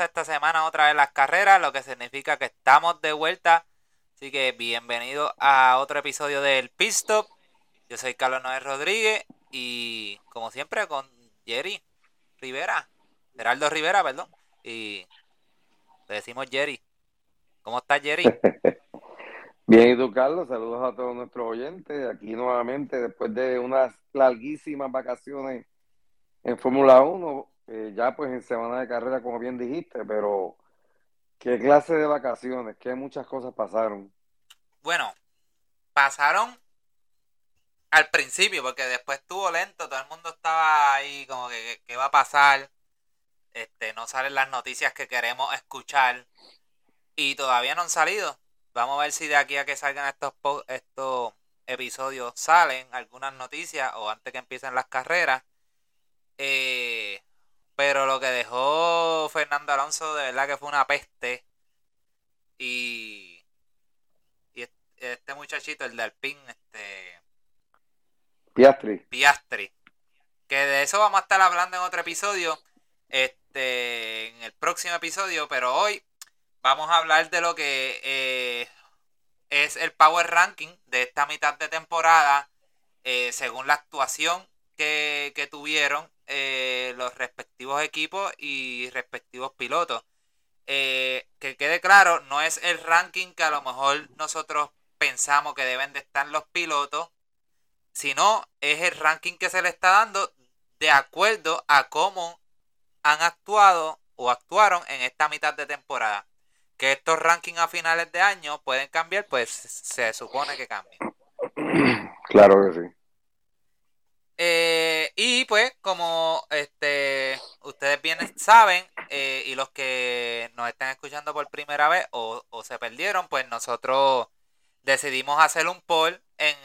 esta semana otra vez las carreras, lo que significa que estamos de vuelta. Así que bienvenido a otro episodio del Pit Stop. Yo soy Carlos Noel Rodríguez y como siempre con Jerry Rivera, Geraldo Rivera, perdón. Y le decimos Jerry. ¿Cómo estás, Jerry? Bien, y tú, Carlos, saludos a todos nuestros oyentes. Aquí nuevamente, después de unas larguísimas vacaciones en Fórmula 1, eh, ya pues en semana de carrera, como bien dijiste, pero qué clase de vacaciones, qué muchas cosas pasaron. Bueno, pasaron al principio, porque después estuvo lento, todo el mundo estaba ahí como que qué va a pasar, este, no salen las noticias que queremos escuchar y todavía no han salido. Vamos a ver si de aquí a que salgan estos estos episodios salen algunas noticias o antes que empiecen las carreras. Eh, pero lo que dejó Fernando Alonso de verdad que fue una peste. Y, y este muchachito, el de Alpine, este... Piastri. Piastri. Que de eso vamos a estar hablando en otro episodio. Este, en el próximo episodio. Pero hoy vamos a hablar de lo que eh, es el Power Ranking de esta mitad de temporada. Eh, según la actuación que, que tuvieron eh, los respectivos equipos y respectivos pilotos. Eh, que quede claro, no es el ranking que a lo mejor nosotros pensamos que deben de estar los pilotos, sino es el ranking que se le está dando de acuerdo a cómo han actuado o actuaron en esta mitad de temporada. Que estos rankings a finales de año pueden cambiar, pues se supone que cambian. Claro que sí. Eh, y pues, como este ustedes bien saben, eh, y los que nos están escuchando por primera vez o, se perdieron, pues nosotros decidimos hacer un poll en,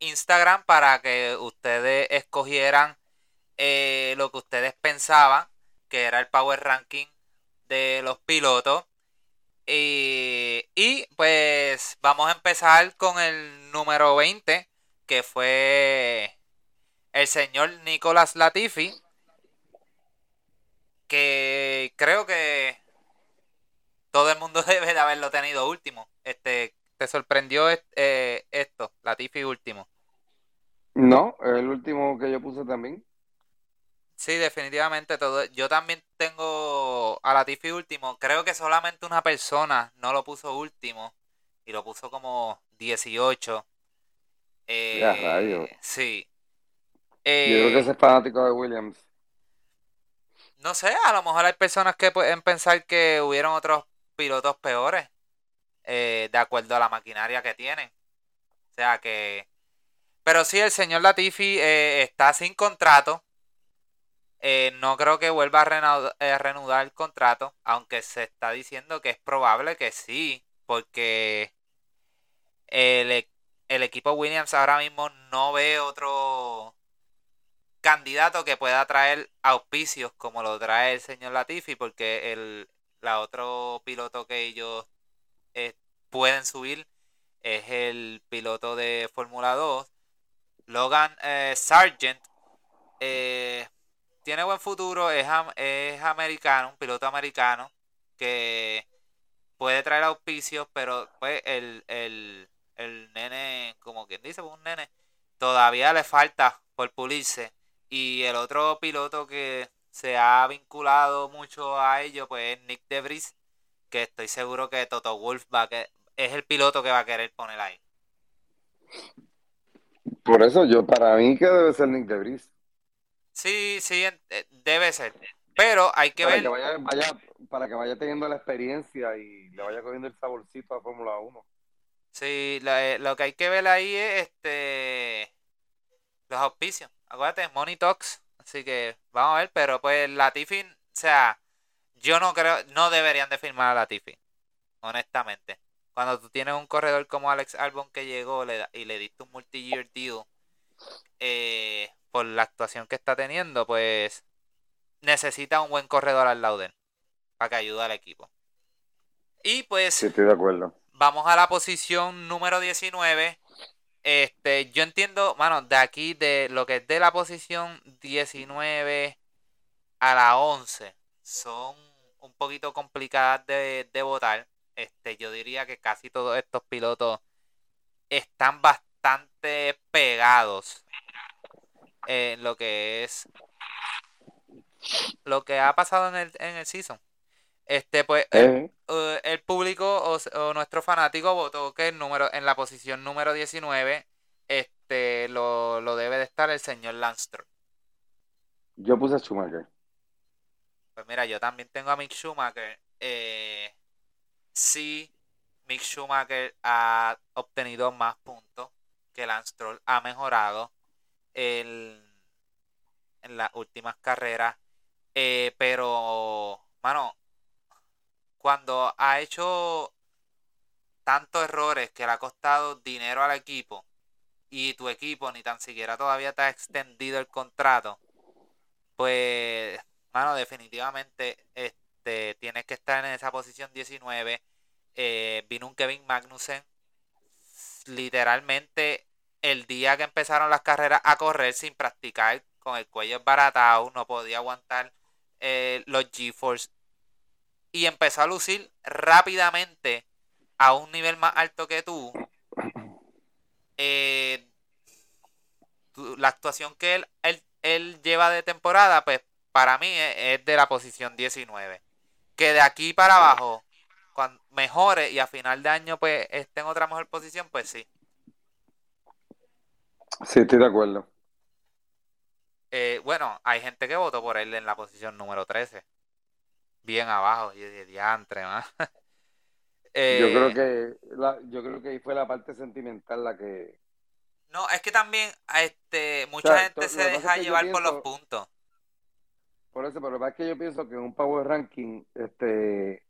Instagram para que ustedes escogieran eh, lo que ustedes pensaban que era el Power Ranking de los pilotos. Y, y pues vamos a empezar con el número 20, que fue el señor Nicolás Latifi, que creo que todo el mundo debe de haberlo tenido último. Este, ¿Te sorprendió eh, esto, Latifi último? No, el último que yo puse también. Sí, definitivamente todo. Yo también tengo a Latifi último. Creo que solamente una persona no lo puso último y lo puso como 18. Eh, sí. Yo creo que eh, ese es fanático de Williams. No sé, a lo mejor hay personas que pueden pensar que hubieron otros pilotos peores eh, de acuerdo a la maquinaria que tienen. O sea que... Pero sí, el señor Latifi eh, está sin contrato. no creo que vuelva a reanudar, el contrato, aunque se está diciendo que es probable que sí, porque el, e, el equipo Williams ahora mismo no ve otro candidato que pueda traer auspicios como lo trae el señor Latifi, porque el la otro piloto que ellos eh, pueden subir es el piloto de Fórmula 2, Logan eh, Sargent. Eh, tiene buen futuro, es, es americano, un piloto americano que puede traer auspicios, pero pues el, el, el nene, como quien dice, un nene, todavía le falta por pulirse y el otro piloto que se ha vinculado mucho a ello, pues es Nick Debris, que estoy seguro que Toto Wolf va que es el piloto que va a querer poner ahí. Por eso yo, para mí que debe ser Nick Debris. Sí, sí, eh, debe ser. Pero hay que ver. vaya, para que vaya teniendo la experiencia y le vaya cogiendo el saborcito a Fórmula 1. Sí, eh, lo que hay que ver ahí es este los auspicios acuérdate, Money Talks. Así que vamos a ver, pero pues Latifi, o sea, yo no creo, no deberían de firmar a Latifi, honestamente. Cuando tú tienes un corredor como Alex Albon que llegó y le diste un multi-year deal eh, por la actuación que está teniendo, pues necesita un buen corredor al lado de él para que ayude al equipo. Y pues. Sí, estoy de acuerdo. Vamos a la posición número 19, este, yo entiendo, mano, de aquí, de lo que es de la posición 19 a la 11 son un poquito complicadas de, de votar. Este, yo diría que casi todos estos pilotos están bastante pegados en lo que es lo que ha pasado en el, en el season. Este, pues, el, Eh, el público o, o nuestro fanático votó que el número, en la posición número 19, este, lo, lo debe de estar el señor Lance Stroll. yo puse a Schumacher. Pues mira, yo también tengo a Mick Schumacher. Eh, sí, Mick Schumacher ha obtenido más puntos que Lance. Ha mejorado el- en las últimas carreras. Eh, pero, mano, cuando ha hecho tantos errores que le ha costado dinero al equipo y tu equipo ni tan siquiera todavía te ha extendido el contrato, pues, mano, definitivamente este, tienes que estar en esa posición 19. Eh, vino un Kevin Magnussen literalmente el día que empezaron las carreras a correr sin practicar, con el cuello esbaratado, no podía aguantar eh, los G-Force y empezó a lucir rápidamente a un nivel más alto que tú. Eh, tu- la actuación que él, él, él lleva de temporada, pues para mí es, es de la posición 19. Que de aquí para abajo, cuando mejore y a final de año pues esté en otra mejor posición, pues sí. Sí, estoy de acuerdo. Eh, bueno, hay gente que votó por él en la posición número 13. Bien abajo, y de diantre, más. Yo creo que la, yo creo que ahí fue la parte sentimental la que No, es que también este, mucha sea, gente se deja yo llevar por los puntos. por eso, pero lo que pasa es que yo pienso que en un power ranking, este,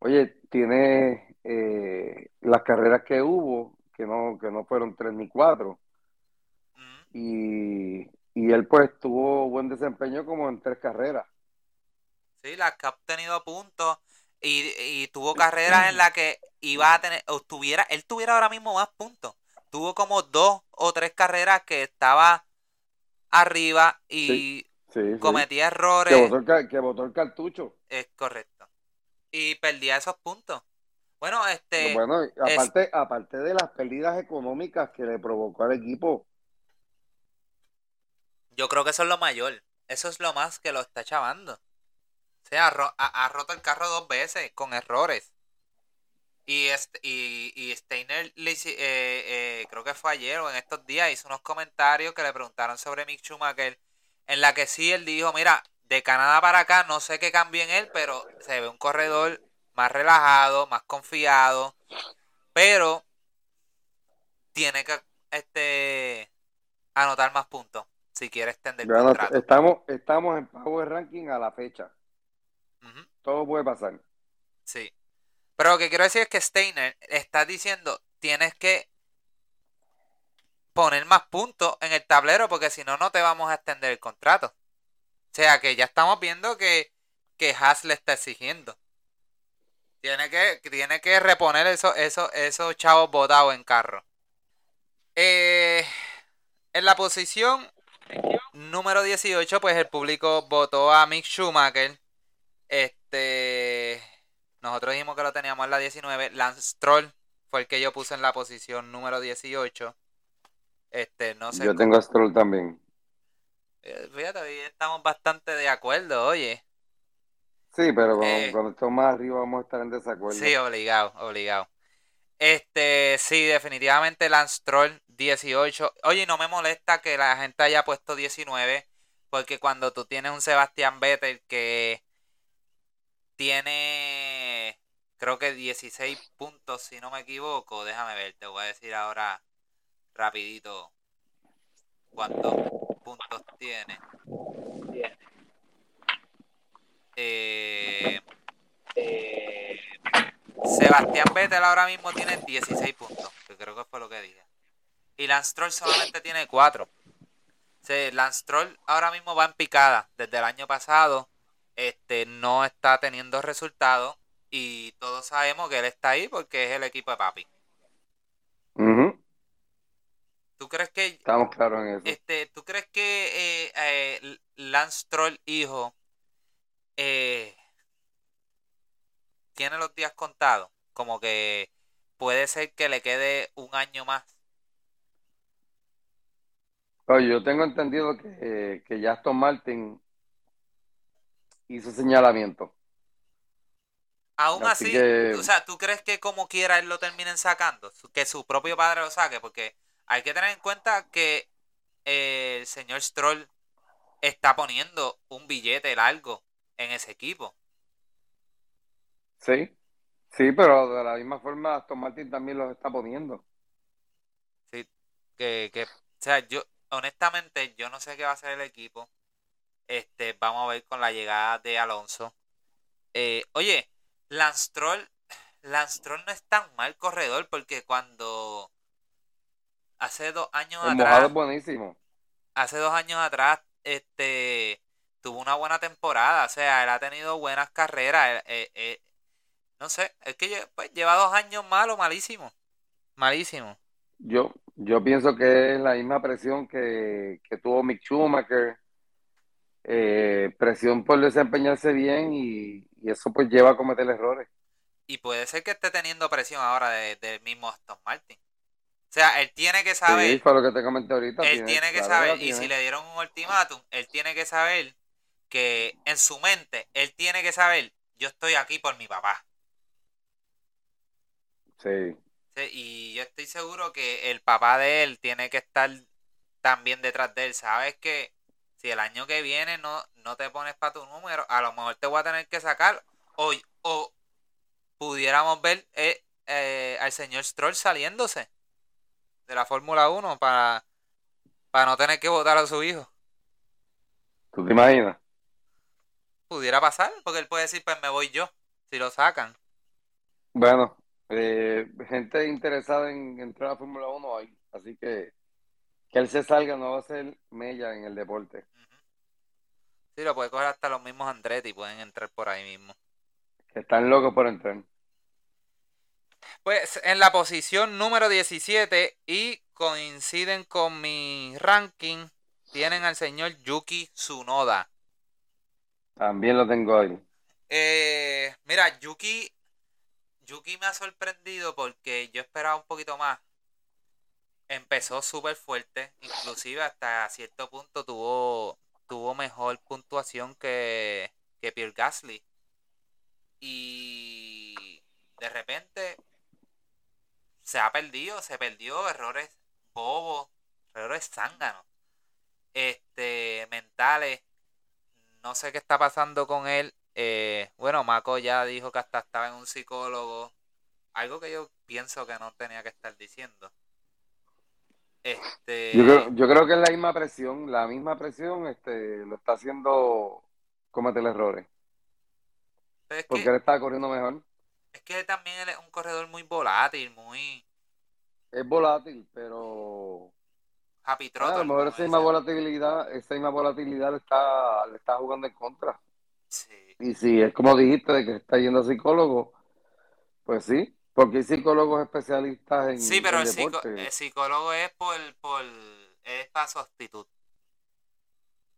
oye, tiene eh, las carreras que hubo, que no, que no fueron tres ni cuatro, Mm, y, y él pues tuvo buen desempeño como en tres carreras. Sí, las que ha obtenido puntos y, y tuvo carreras en las que iba a tener, o tuviera, él tuviera ahora mismo más puntos. Tuvo como dos o tres carreras que estaba arriba y Sí, sí. cometía Que errores. botó el, que botó el cartucho. Es correcto. Y perdía esos puntos. Bueno, este, Bueno, aparte, aparte de las pérdidas económicas que le provocó al equipo, yo creo que eso es lo mayor. Eso es lo más que lo está chavando. Sea, ha, ro- ha- ha roto el carro dos veces con errores. Y, este, y, y Steiner, le eh, eh, creo que fue ayer o en estos días, hizo unos comentarios que le preguntaron sobre Mick Schumacher, en la que sí él dijo, mira, de Canadá para acá no sé qué cambió en él, pero se ve un corredor más relajado, más confiado, pero tiene que este anotar más puntos si quiere extender el contrato. estamos, estamos en power ranking a la fecha. Todo puede pasar. Sí. Pero lo que quiero decir es que Steiner está diciendo, tienes que poner más puntos en el tablero porque si no, no te vamos a extender el contrato. O sea que ya estamos viendo que, que Haas le está exigiendo. Tiene que, tiene que reponer eso, eso, esos chavos botados en carro. Eh, en la posición número 18, pues el público votó a Mick Schumacher. Este. Nosotros dijimos que lo teníamos en la 19. Lance Stroll fue el que yo puse en la posición número 18. Este, no sé. Yo tengo a Stroll también. Eh, Fíjate, hoy estamos bastante de acuerdo, oye. Sí, pero cuando, Eh. cuando estemos más arriba vamos a estar en desacuerdo. Sí, obligado, obligado. Este, sí, definitivamente Lance Stroll 18. Oye, no me molesta que la gente haya puesto 19, porque cuando tú tienes un Sebastián Vettel que tiene, creo que 16 puntos, si no me equivoco, déjame ver, te voy a decir ahora rapidito cuántos puntos tiene. Eh, Sebastián Vettel ahora mismo tiene 16 puntos, que creo que fue lo que dije. Y Lance Stroll solamente tiene 4. Lance Stroll ahora mismo va en picada. Desde el año pasado este, no está teniendo resultados. Y todos sabemos que él está ahí porque es el equipo de papi. Ujú, ¿Tú crees que Estamos claros en eso. este, ¿tú crees que eh, eh, Lance Stroll hijo eh, tiene los días contados. Como que puede ser que le quede un año más. Oye, yo tengo entendido que, que Aston Martin hizo señalamiento. Aún Así así, que- o sea, ¿tú crees que como quiera él lo terminen sacando? Que su propio padre lo saque, porque hay que tener en cuenta que eh, el señor Stroll está poniendo un billete largo en ese equipo. Sí, sí, pero de la misma forma Aston Martin también los está poniendo. Sí, que, que, o sea, yo, honestamente, yo no sé qué va a hacer el equipo. Este, vamos a ver con la llegada de Alonso. Eh, oye, Lance Stroll no es tan mal corredor porque cuando hace dos años El atrás, es buenísimo. hace dos años atrás, este, tuvo una buena temporada. O sea, él ha tenido buenas carreras. eh, eh, no sé, es que pues, lleva dos años malo, malísimo. Malísimo. Yo, yo pienso que es la misma presión que, que tuvo Mick Schumacher, eh, presión por desempeñarse bien y, y eso pues lleva a cometer errores. Y puede ser que esté teniendo presión ahora de- del mismo Aston Martin. O sea, él tiene que Sí, saber, fue lo que te comenté ahorita. él tiene que claro saber, y si le dieron un ultimátum, él tiene que saber que en su mente, él tiene que saber, yo estoy aquí por mi papá. Sí, Sí, Y yo estoy seguro que el papá de él tiene que estar también detrás de él. Sabes que si el año que viene no, no te pones para tu número, a lo mejor te voy a tener que sacar. O, o pudiéramos ver eh, eh, al señor Stroll saliéndose de la Fórmula 1 para, para no tener que votar a su hijo. ¿tú te imaginas? Pudiera pasar, porque él puede decir, pues me voy yo, si lo sacan. Bueno, eh, gente interesada en entrar a Fórmula 1 hay, así que que él se salga no va a ser mella en el deporte. Sí, lo puede coger hasta los mismos Andretti, pueden entrar por ahí mismo. Están locos por entrar. Pues en la posición número 17 y coinciden con mi ranking, tienen al señor Yuki Tsunoda. También lo tengo ahí. Eh, mira, Yuki, Yuki me ha sorprendido porque yo esperaba un poquito más. Empezó súper fuerte, inclusive hasta cierto punto tuvo, tuvo mejor puntuación que, que Pierre Gasly. Y de repente se ha perdido, se perdió errores bobos, errores zánganos, este, mentales. No sé qué está pasando con él. Eh, bueno, Mako ya dijo que hasta estaba en un psicólogo. Algo que yo pienso que no tenía que estar diciendo. Este. Yo creo, yo creo que es la misma presión, la misma presión este, lo está haciendo cometer errores, pero es, porque que, él está corriendo mejor. es que también él es un corredor muy volátil, muy Es volátil, pero happy ah, a lo mejor esa misma volatilidad, esa misma volatilidad le está, le está jugando en contra. Sí. Y si es como dijiste de que está yendo a psicólogo, pues sí, porque hay psicólogos especialistas en, Sí, pero en el, psico- deporte. el psicólogo es por, por es para su actitud.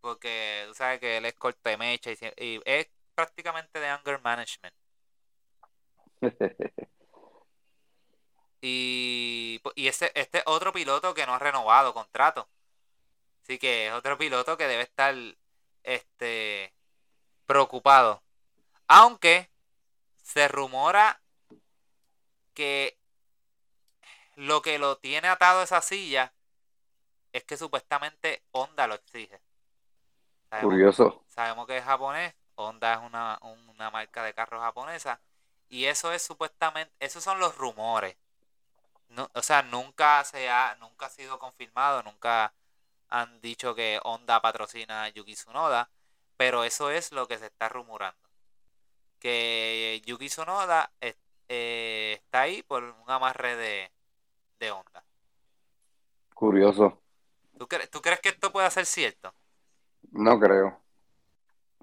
Porque tú sabes que él es cortemecha y, sie- y es prácticamente de anger management. Y, y este, este otro piloto que no ha renovado contrato. Así que es otro piloto que debe estar este preocupado. Aunque se rumora que lo que lo tiene atado a esa silla es que supuestamente Honda lo exige. Sabemos, Curioso. sabemos que es japonés, Honda es una, una marca de carros japonesa y eso es supuestamente, esos son los rumores. No, o sea, nunca se ha, nunca ha sido confirmado, nunca han dicho que Honda patrocina a Yuki Tsunoda, pero eso es lo que se está rumorando. Que Yuki Tsunoda es- eh, está ahí por un amarre de, de Honda. Curioso. ¿Tú, cre- ¿Tú crees que esto puede ser cierto? No creo.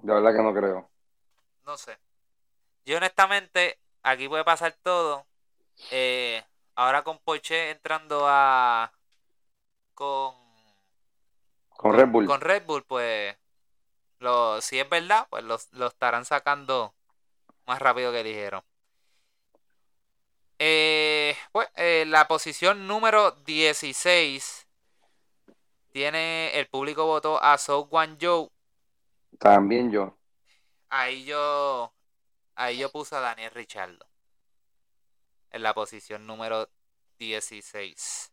De verdad que no creo. No sé. Yo honestamente, aquí puede pasar todo. Eh, ahora con Porsche entrando a... Con, Con Red Bull. con Red Bull, pues lo, si es verdad, pues lo, lo estarán sacando más rápido que dijeron. Eh, pues, eh, la posición número 16 tiene el público votó a So Wan Joe. También yo. Ahí yo ahí yo puse a Daniel Richardo en la posición número 16.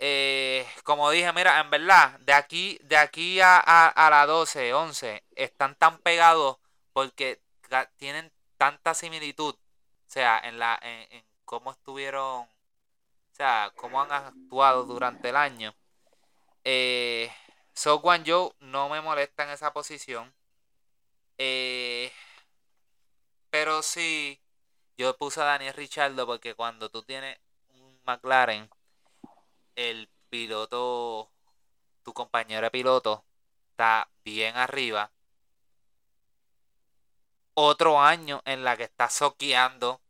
Eh, como dije, mira, en verdad, de aquí, de aquí a, a, la 12, 11, están tan pegados porque tienen tanta similitud, sea, en la en, cómo estuvieron, o sea, cómo han actuado durante el año. Eh, So Guan Yo no me molesta en esa posición. Eh, pero sí, yo puse a Daniel Richardo porque cuando tú tienes un McLaren, el piloto, tu compañero de piloto, está bien arriba. Otro año en la que estás soqueando,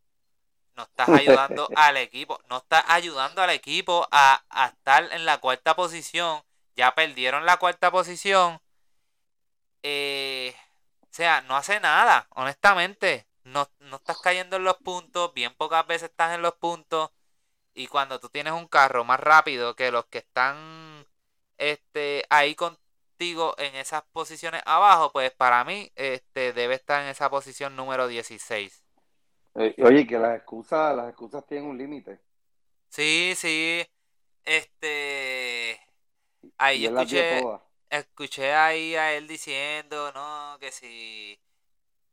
no estás ayudando al equipo, no estás ayudando al equipo a, a estar en la cuarta posición. Ya perdieron la cuarta posición. Eh, o sea, no hace nada, honestamente. No, no estás cayendo en los puntos, bien pocas veces estás en los puntos. Y cuando tú tienes un carro más rápido que los que están este, ahí contigo en esas posiciones abajo, pues para mí este, debe estar en esa posición número 16. Eh, oye, que las excusas, las excusas tienen un límite. Sí, sí. Este. Ahí yo escuché, escuché ahí a él diciendo, no, que si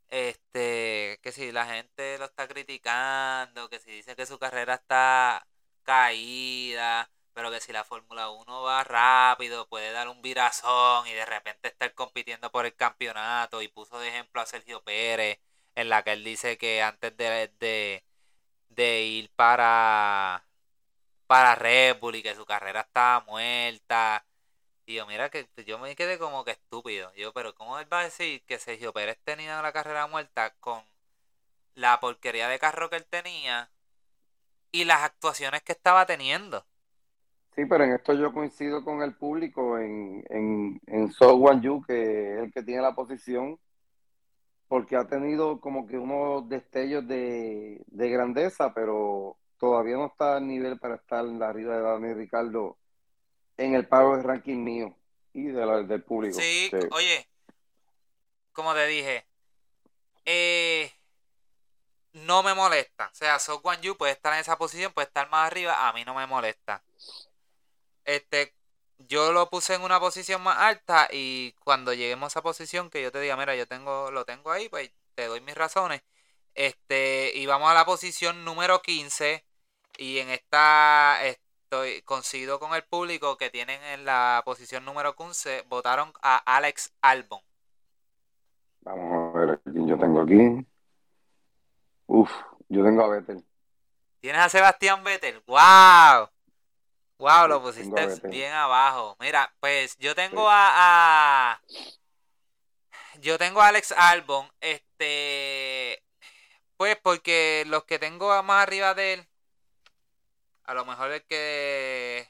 este, que si la gente lo está criticando, que si dice que su carrera está caída, pero que si la Fórmula 1 va rápido, puede dar un virazón y de repente estar compitiendo por el campeonato. Y puso de ejemplo a Sergio Pérez, en la que él dice que antes de, de, de ir para, para Red Bull y que su carrera estaba muerta y yo, mira que yo me quedé como que estúpido. Yo, pero ¿cómo él va a decir que Sergio Pérez tenía la carrera muerta con la porquería de carro que él tenía y las actuaciones que estaba teniendo? Sí, pero en esto yo coincido con el público en, en, en So Wan Yu, que es el que tiene la posición, porque ha tenido como que unos destellos de, de grandeza, pero todavía no está al nivel para estar arriba de Daniel Ricardo en el pago de ranking mío y de del público. Sí, oye, como te dije, eh, no me molesta. O sea, So Guan Yu puede estar en esa posición, puede estar más arriba, a mí no me molesta. Este, yo lo puse en una posición más alta y cuando lleguemos a esa posición que yo te diga, mira, yo tengo, lo tengo ahí, pues te doy mis razones. Este, y vamos a la posición número 15 y en esta, estoy coincido con el público que tienen en la posición número 15, votaron a Alex Albon. Vamos a ver quién yo tengo aquí. Uf, yo tengo a Vettel. ¿Tienes a Sebastián Vettel? ¡Wow! ¡Wow! Lo pusiste bien abajo. Mira, pues yo tengo a, a, Yo tengo a Alex Albon. Este. Pues porque los que tengo más arriba de él a lo mejor es que.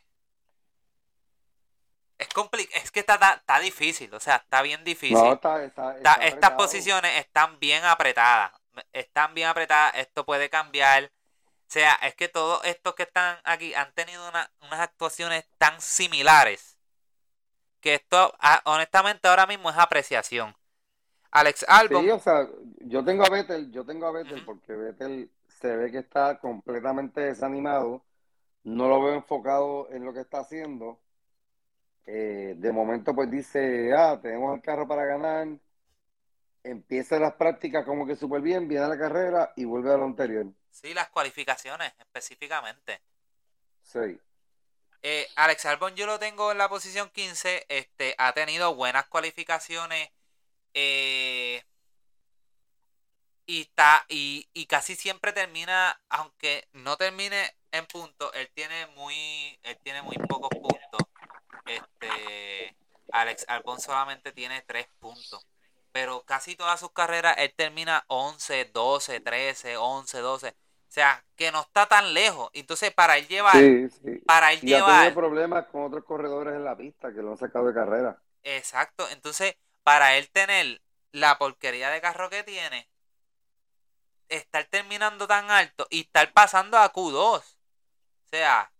Es complicado. Es que está, está, difícil. O sea, está bien difícil. estas posiciones están bien apretadas. Están bien apretadas. Esto puede cambiar. O sea, es que todos estos que están aquí han tenido unas actuaciones tan similares. Que esto, ah, honestamente, ahora mismo es apreciación. Alex Albon. Sí, o sea, yo tengo a Vettel, yo tengo a Vettel porque Vettel se ve que está completamente desanimado no lo veo enfocado en lo que está haciendo. Eh, de momento, pues dice, ah, tenemos el carro para ganar, empieza las prácticas como que súper bien, viene a la carrera y vuelve a lo anterior. Sí, las cualificaciones específicamente. Sí. Eh, Alex Albon yo lo tengo en la posición 15, este, ha tenido buenas cualificaciones eh, y, está, y, y casi siempre termina, aunque no termine en puntos, él tiene muy, él tiene muy pocos puntos. Este, Alex Albon solamente tiene 3 puntos. Pero casi todas sus carreras él termina 11, 12, 13, 11, 12. O sea, que no está tan lejos. Entonces, para él llevar. Para él y llevar. Ha problemas con otros corredores en la pista que lo han sacado de carrera. Exacto. Entonces, para él tener la porquería de carro que tiene, estar terminando tan alto y estar pasando a Q2. O sea,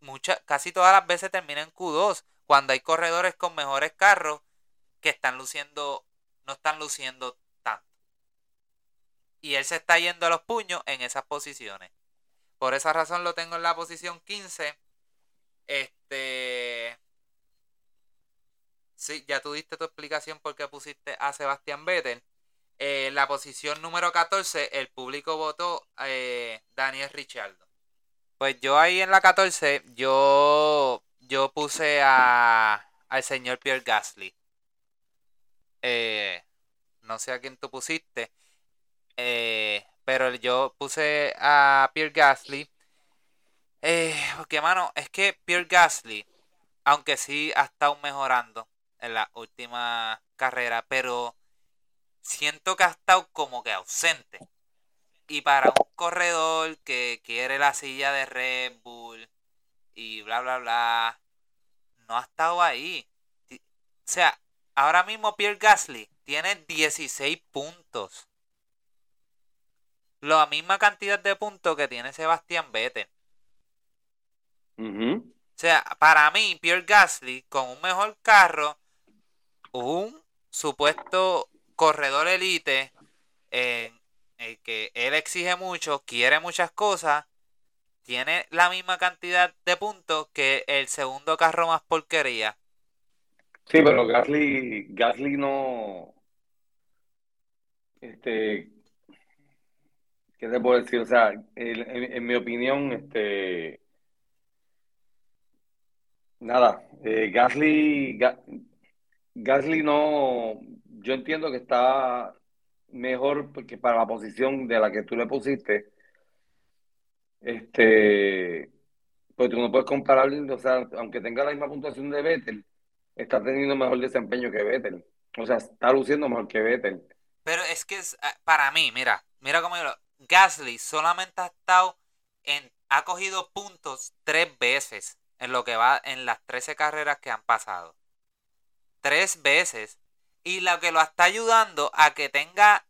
muchas, casi todas las veces termina en Q2 cuando hay corredores con mejores carros que están luciendo, no están luciendo tanto. Y él se está yendo a los puños en esas posiciones. Por esa razón lo tengo en la posición 15. Este. Sí, ya tuviste tu explicación por qué pusiste a Sebastián Vettel. Eh, la posición número 14, el público votó eh, Daniel Richardo. Pues yo ahí en la 14, yo, yo puse a, al señor Pierre Gasly. Eh, no sé a quién tú pusiste. Eh, pero yo puse a Pierre Gasly. Eh, porque, mano, es que Pierre Gasly, aunque sí ha estado mejorando en la última carrera, pero siento que ha estado como que ausente. Y para un corredor que quiere la silla de Red Bull y bla, bla, bla, no ha estado ahí. O sea, ahora mismo Pierre Gasly tiene 16 puntos. La misma cantidad de puntos que tiene Sebastián Vettel. O sea, para mí, Pierre Gasly, con un mejor carro, un supuesto corredor elite, el que él exige mucho, quiere muchas cosas, tiene la misma cantidad de puntos que el segundo carro más porquería. Sí, pero Gasly, Gasly no. Este. ¿Qué te puedo decir? O sea, en, mi opinión, este. Nada, eh, Gasly, Gasly no. Yo entiendo que está mejor porque para la posición de la que tú le pusiste. Este. Pues tú no puedes comparar, o sea, aunque tenga la misma puntuación de Vettel está teniendo mejor desempeño que Vettel. O sea, está luciendo mejor que Vettel. Pero es que ah, para mí, mira, mira cómo yo lo... Gasly solamente ha estado en... Ha cogido puntos tres veces en lo que va en las 13 carreras que han pasado. Tres veces. Y lo que lo está ayudando a que tenga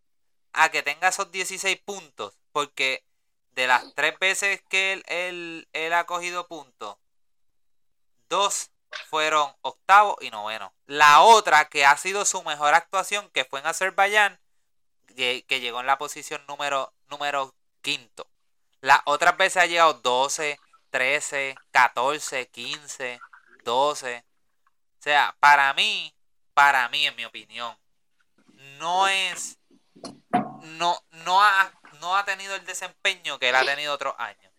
a que tenga esos 16 puntos. Porque de las tres veces que él, él, él ha cogido puntos, dos fueron octavo y noveno. La otra que ha sido su mejor actuación, que fue en Azerbaiyán, que, llegó en la posición número, número quinto. Las otras veces ha llegado 12, 13, 14, 15, 12. O sea, para mí, para mí, en mi opinión, no es. No, no, ha, no ha tenido el desempeño que él ha tenido otros años.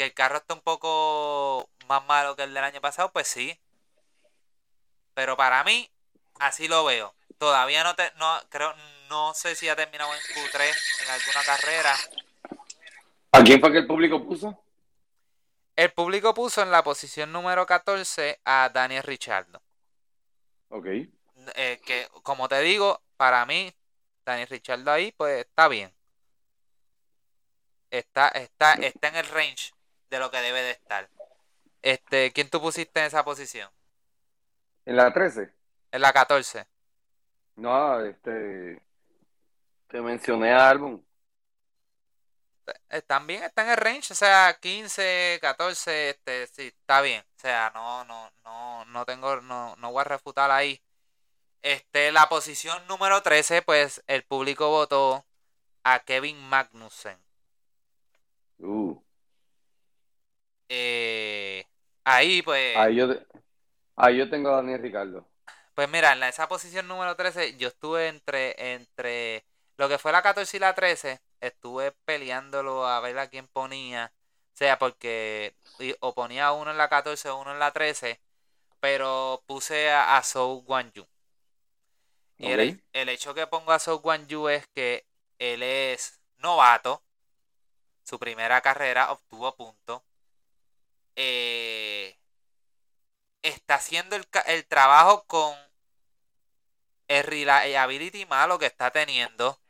Que el carro está un poco más malo que el del año pasado, pues sí. Pero para mí, así lo veo. Todavía no te, no creo, no sé si ha terminado en Q3 en alguna carrera. ¿A quién fue que el público puso? El público puso en la posición número 14 a Daniel Richardo. Ok. Eh, que, como te digo, para mí, Daniel Richardo ahí, pues está bien. Está, está, está en el range de lo que debe de estar. Este, ¿quién tú pusiste en esa posición? ¿En la 13? En la 14. No, este. Te mencioné a álbum. Eh, también está en el range, o sea, 15, 14, este, sí, está bien. O sea, no, no, no, no tengo, no, no voy a refutar ahí. Este, la posición número 13, pues el público votó a Kevin Magnussen. Uh. Eh, ahí pues... Ahí yo, ahí yo tengo a Daniel Ricardo. Pues mira, en esa posición número 13 yo estuve entre, entre lo que fue la 14 y la 13, estuve peleándolo a ver a quién ponía. O sea, porque o ponía uno en la 14 o uno en la 13, pero puse a, a Sou Yu. Y el, el, hecho que pongo a Sou Yu es que él es novato. Su primera carrera obtuvo puntos. Eh, está haciendo el, trabajo con el reliability malo que está teniendo.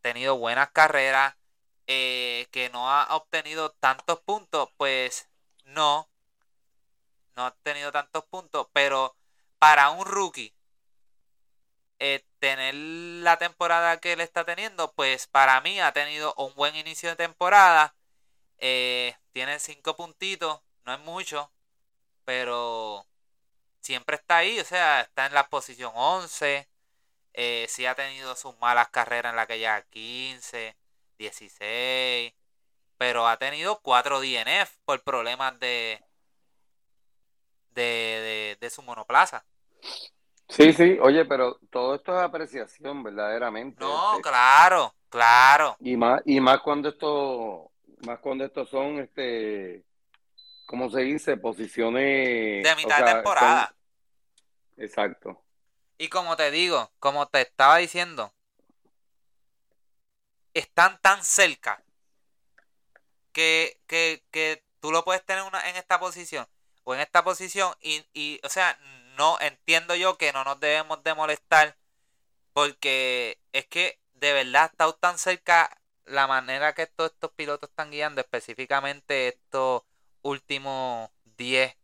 Tenido buenas carreras. Eh, que no ha obtenido tantos puntos. Pues no. No ha tenido tantos puntos. Pero para un rookie. eh, tener la temporada que él está teniendo, pues para mí ha tenido un buen inicio de temporada. Tiene cinco puntitos, no es mucho, pero siempre está ahí, o sea, está en la posición 11. Eh, sí ha tenido sus malas carreras en la que ya 15, 16, pero ha tenido 4 DNF por problemas de, de, de, su monoplaza. Sí, sí, oye, pero todo esto es apreciación, verdaderamente. No, este. claro, claro. Y más, y más cuando esto, más cuando estos son, este, ¿cómo se dice? Posiciones... De mitad de temporada. Exacto. Y como te digo, como te estaba diciendo, están tan cerca que, que, que tú lo puedes tener una, en esta posición o en esta posición y, y, o sea, no entiendo yo que no nos debemos de molestar porque es que de verdad está tan cerca la manera que todos estos pilotos están guiando, específicamente estos últimos 10.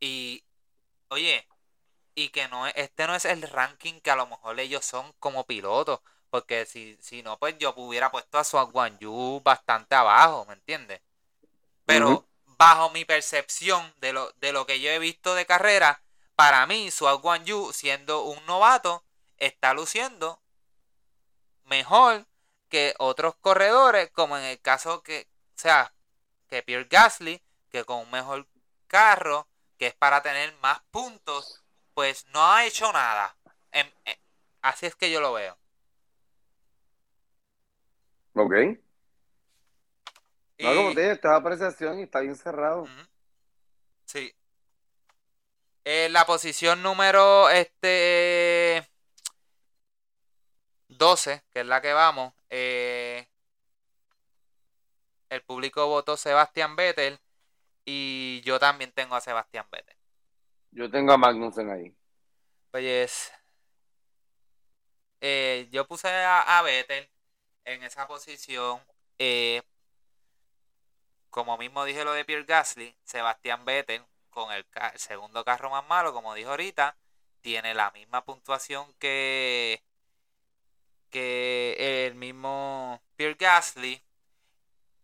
Y, oye, y que no este no es el ranking que a lo mejor ellos son como pilotos. Porque si, si no, pues yo hubiera puesto a Swag Yu bastante abajo, ¿me entiendes? Pero bajo mi percepción de lo, de lo que yo he visto de carrera, para mí Swag Yu, siendo un novato, está luciendo mejor que otros corredores, como en el caso que, o sea, que Pierre Gasly, que con un mejor carro, que es para tener más puntos, pues no ha hecho nada. así es que yo lo veo. Ok. No, como te esta apreciación y está bien cerrado. Sí. En la posición número este 12, que es la que vamos, eh, el público votó Sebastián Vettel y yo también tengo a Sebastián Vettel. Yo tengo a Magnussen ahí. Pues eh, yo puse a, a, Vettel en esa posición. Eh, como mismo dije lo de Pierre Gasly, Sebastián Vettel con el, segundo carro más malo, como dijo ahorita, tiene la misma puntuación que, que el mismo Pierre Gasly,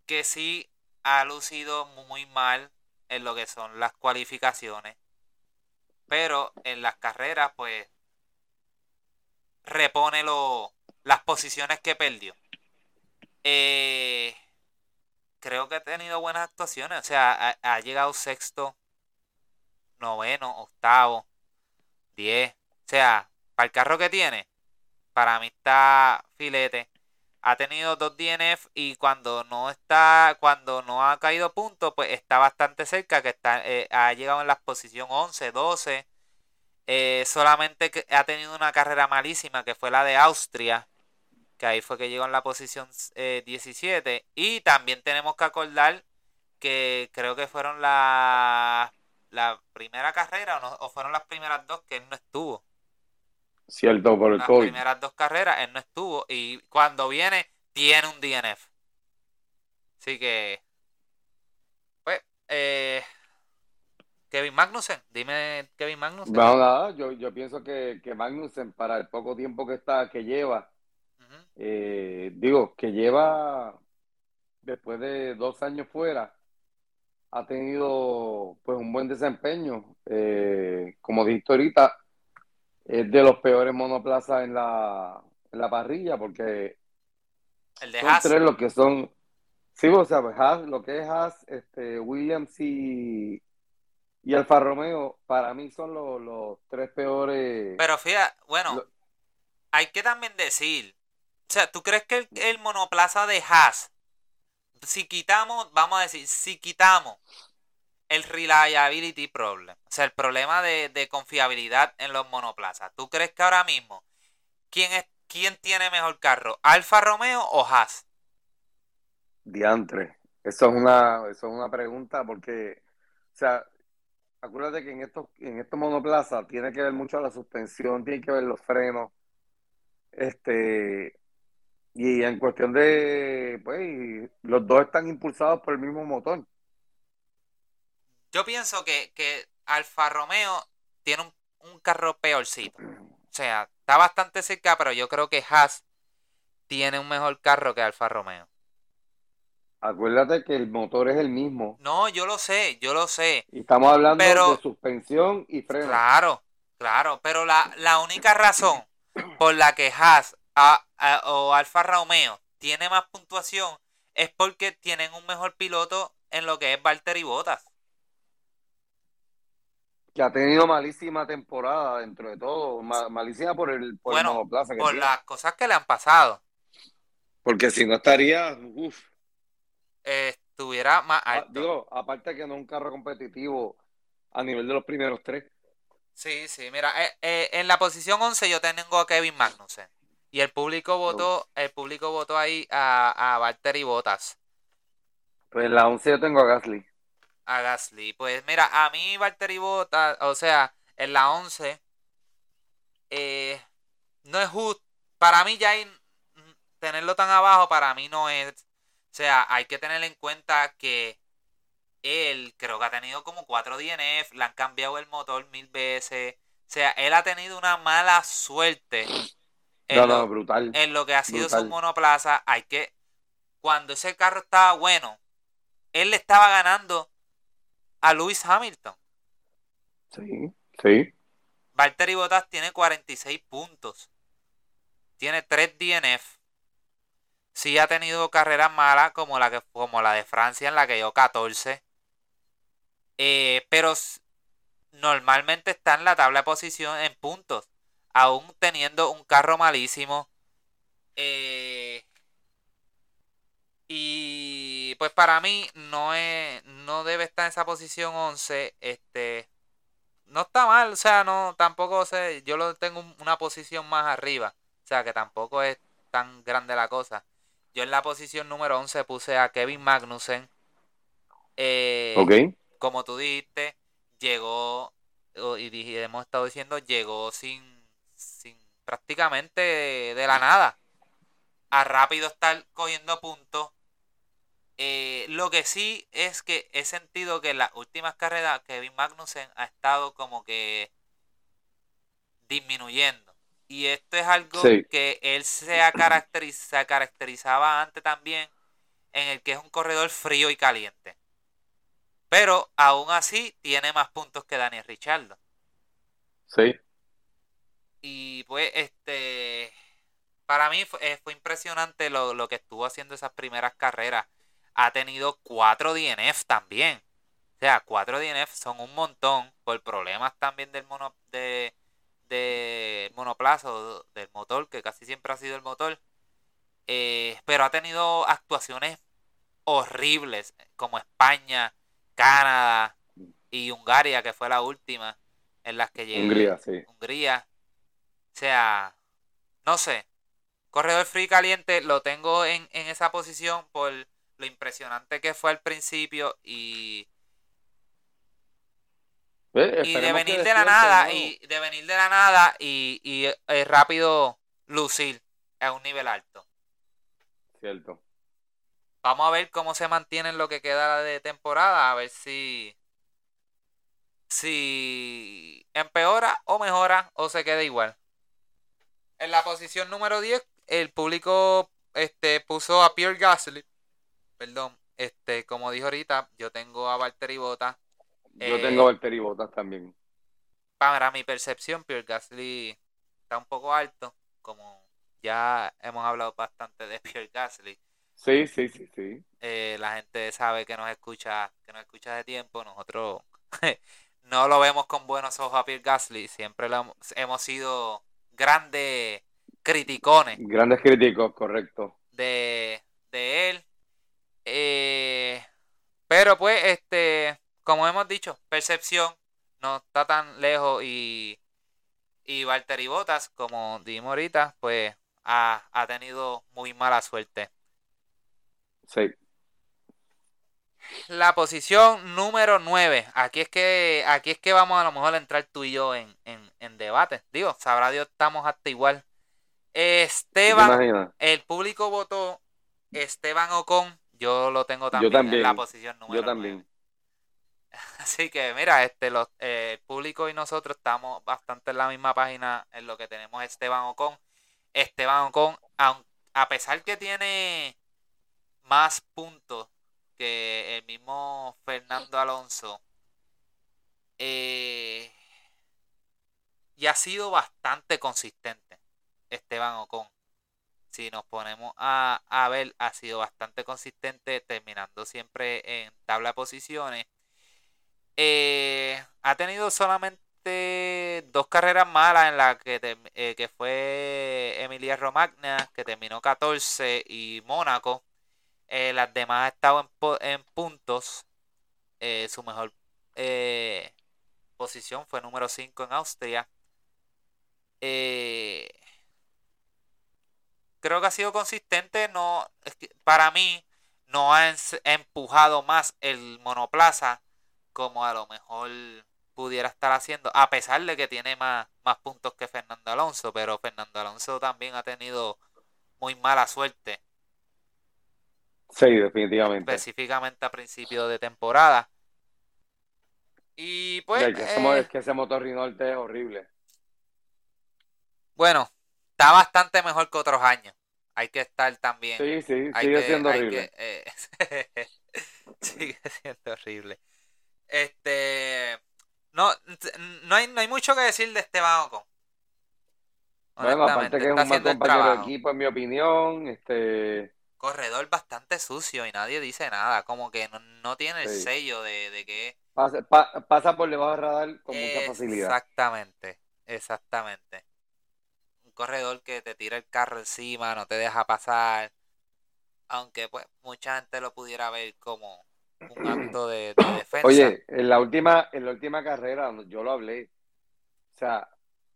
que sí ha lucido muy mal en lo que son las cualificaciones. Pero en las carreras, pues, repone lo, las posiciones que perdió. Eh, creo que ha tenido buenas actuaciones. O sea, ha, llegado sexto, noveno, octavo, diez. O sea, para el carro que tiene, para mí está filete. Ha tenido dos DNF y cuando no está, cuando no ha caído punto, pues está bastante cerca, que está, eh, ha llegado en la posición 11, 12. Eh, solamente que ha tenido una carrera malísima, que fue la de Austria, que ahí fue que llegó en la posición 17. Eh, y también tenemos que acordar que creo que fueron la, la primera carrera o, fueron las primeras dos que él no estuvo. Cierto, por el Las primeras dos carreras él no estuvo y cuando viene tiene un DNF. Así que, pues, eh, Kevin Magnussen, dime Kevin Magnussen. No, nada, yo, yo pienso que, que Magnussen para el poco tiempo que está, que lleva, eh, digo, que lleva después de dos años fuera, ha tenido pues un buen desempeño. Eh, como dijiste ahorita, es de los peores monoplazas en la, en la parrilla porque el de son Haas. tres los que son, sí, o sea, pues Haas, lo que es Haas, este, Williams y, y Alfa Romeo, para mí son los, los tres peores. Pero fíjate, bueno, hay que también decir o sea, ¿tú crees que el, monoplaza de Haas, si quitamos, vamos a decir, si quitamos el reliability problem, o sea, el problema de, confiabilidad en los monoplazas, ¿tú crees que ahora mismo, quién, es, quién tiene mejor carro, Alfa Romeo o Haas? Diantre, eso es una, eso es una pregunta porque, o sea, acuérdate que en estos, en estos monoplazas tiene que ver mucho la suspensión, tiene que ver los frenos, este, y en cuestión de, pues, los dos están impulsados por el mismo motor. Yo pienso que, que Alfa Romeo tiene un, un carro peorcito. O sea, está bastante cerca, pero yo creo que Haas tiene un mejor carro que Alfa Romeo. Acuérdate que el motor es el mismo. No, yo lo sé, yo lo sé. Y estamos hablando Pero- de suspensión y freno. Claro, claro, pero la, la única razón por la que Haas a- a- o Alfa Romeo tiene más puntuación es porque tienen un mejor piloto en lo que es Valtteri Bottas. Que ha tenido malísima temporada dentro de todo. ma- malísima por el, por el que por tiene. las cosas que le han pasado. Porque si no estaría, uf. eh, estuviera más Ah, alto. digo, aparte que no es un carro competitivo a nivel de los primeros tres. Sí, sí, mira, eh, eh, en la posición 11 yo tengo a Kevin Magnussen. Y el público votó, el público votó ahí a, a Valtteri Bottas, Pues en la 11 yo tengo a Gasly. A Gasly. Pues mira, a mí Valtteri Bottas, o sea, en la 11, eh, no es justo. Para mí ya hay- mm, tenerlo tan abajo, para mí no es. O sea, hay que tener en cuenta que él creo que ha tenido como cuatro DNF, le han cambiado el motor mil veces. O sea, él ha tenido una mala suerte en, No, lo, no, brutal. en lo que ha sido su monoplaza. Hay que. Cuando ese carro estaba bueno, él le estaba ganando a Lewis Hamilton. Sí, sí. Valtteri Bottas tiene 46 puntos. Tiene 3 DNF. Sí ha tenido carreras malas como la, que, como la de Francia en la que dio 14. Eh, pero normalmente está en la tabla de posición en puntos. Aún teniendo un carro malísimo. Eh, y pues para mí no es, no debe estar en esa posición 11. Este, no está mal, o sea, no, tampoco sé, yo lo tengo un- una posición más arriba, o sea, que tampoco es tan grande la cosa. Yo en la posición número 11 puse a Kevin Magnussen, eh, como tú dijiste, llegó, y hemos estado diciendo, llegó sin, sin prácticamente de la nada, a rápido estar cogiendo puntos. Eh, lo que sí es que he sentido que en las últimas carreras Kevin Magnussen ha estado como que disminuyendo. Y esto es algo Sí. que él se, ha caracterizaba antes también, en el que es un corredor frío y caliente. Pero aún así tiene más puntos que Daniel Richardo. Sí. Y pues, este, para mí fue, eh, fue impresionante lo, lo que estuvo haciendo esas primeras carreras. Ha tenido cuatro DNF también. O sea, cuatro DNF son un montón por problemas también del mono, de, de monoplaza o del motor, que casi siempre ha sido el motor. Eh, pero ha tenido actuaciones horribles, como España, Canadá y Hungaria, que fue la última en las que llegó. Hungría, sí. Hungría. O sea, no sé. Corredor free caliente lo tengo en, en esa posición por lo impresionante que fue al principio y, Eh, y de venir de la nada y de venir de la nada y, y eh, rápido lucir a un nivel alto. Cierto. Vamos a ver cómo se mantiene en lo que queda de temporada, a ver si si empeora o mejora o se queda igual. En la posición número 10, el público este puso a Pierre Gasly. Perdón, este como dijo ahorita, yo tengo a Valtteri Bottas. Yo Eh, tengo a Valtteri Bottas también. Para mi percepción, Pierre Gasly está un poco alto, como ya hemos hablado bastante de Pierre Gasly. Sí, sí, sí, sí. eh, la gente sabe que nos escucha, que nos escucha de tiempo, nosotros no lo vemos con buenos ojos a Pierre Gasly, siempre lo hemos, hemos sido grandes criticones Grandes críticos, correcto. de, de él. Eh, pero pues, este, como hemos dicho, percepción no está tan lejos y, y Valtteri Bottas, como dijimos ahorita, pues ha, ha tenido muy mala suerte. Sí. La posición número 9. Aquí es que aquí es que vamos a lo mejor a entrar tú y yo en, en, en debate. Digo, sabrá Dios, estamos hasta igual. ¿Te Esteban, el público votó Esteban Ocon. Yo lo tengo también, también, en la posición número Yo también. Así que mira, este los, eh, el público y nosotros estamos bastante en la misma página en lo que tenemos Esteban Ocon. Esteban Ocon, a pesar que tiene más puntos que el mismo Fernando Alonso, eh, y ha sido bastante consistente Esteban Ocon. Si nos ponemos a, a ver, ha sido bastante consistente, terminando siempre en tabla de posiciones eh, ha tenido solamente dos carreras malas en la que, eh, que fue Emilia Romagna, que terminó 14, y Mónaco. Eh, las demás ha estado en, puntos. su mejor posición fue número 5 en Austria. Creo que ha sido consistente. No, para mí no ha empujado más el monoplaza como a lo mejor pudiera estar haciendo, a pesar de que tiene más, más puntos que Fernando Alonso, pero Fernando Alonso también ha tenido muy mala suerte. Sí, definitivamente. Específicamente a principios de temporada. Y pues... que, eh, es que ese motor Renault es horrible. Bueno, está bastante mejor que otros años. Hay que estar también. Sí, sí, sigue siendo horrible. Eh, sigue siendo horrible. Este. No, no, hay, no hay mucho que decir de Esteban Ocon. Bueno, aparte que es un mal compañero de equipo, en mi opinión. Este. Corredor bastante sucio y nadie dice nada. Como que no, tiene el sello de, que. Pasa, por debajo del radar con mucha facilidad. Exactamente, exactamente. Corredor que te tira el carro encima, no te deja pasar. Aunque, pues, mucha gente lo pudiera ver como un acto de, defensa. Oye, en la última, en la última carrera, yo lo hablé. O sea,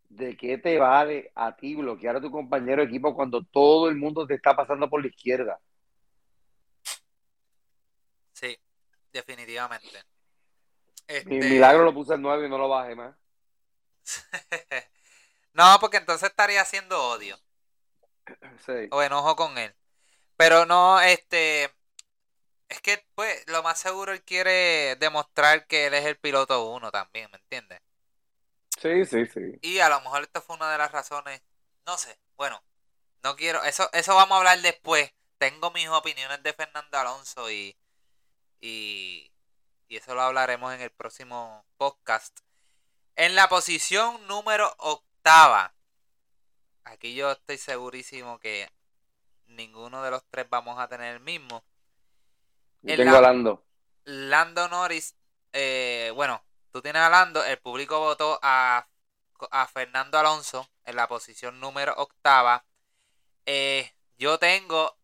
¿de qué te vale a ti bloquear a tu compañero de equipo cuando todo el mundo te está pasando por la izquierda? Sí, definitivamente. Mi este milagro lo puse en 9 y no lo bajé más. no, porque entonces estaría haciendo odio. Sí. O enojo con él. Pero no, este, es que, pues, lo más seguro él quiere demostrar que él es el piloto uno también, ¿me entiendes? Sí, sí, sí. Y a lo mejor esto fue una de las razones, no sé, bueno, no quiero, eso, eso vamos a hablar después. Tengo mis opiniones de Fernando Alonso y, y, y eso lo hablaremos en el próximo podcast. En la posición número octava, aquí yo estoy segurísimo que ninguno de los tres vamos a tener el mismo tengo a Lando. Lando Norris, eh, bueno, tú tienes a Lando, el público votó a, a Fernando Alonso en la posición número octava. Eh, yo tengo,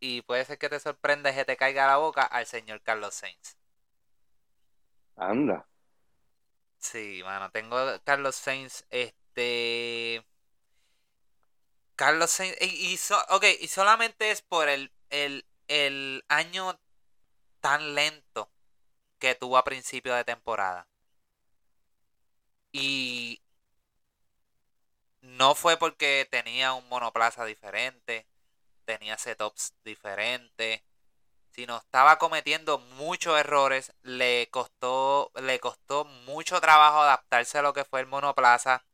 y puede ser que te sorprenda y que te caiga la boca, al señor Carlos Sainz. Anda. Sí, mano, tengo a Carlos Sainz, este... Carlos Sainz, y, ok, y solamente es por el, el, el año tan lento que tuvo a principio de temporada. Y no fue porque tenía un monoplaza diferente, tenía setups diferentes, sino estaba cometiendo muchos errores, le costó, le costó mucho trabajo adaptarse a lo que fue el monoplaza.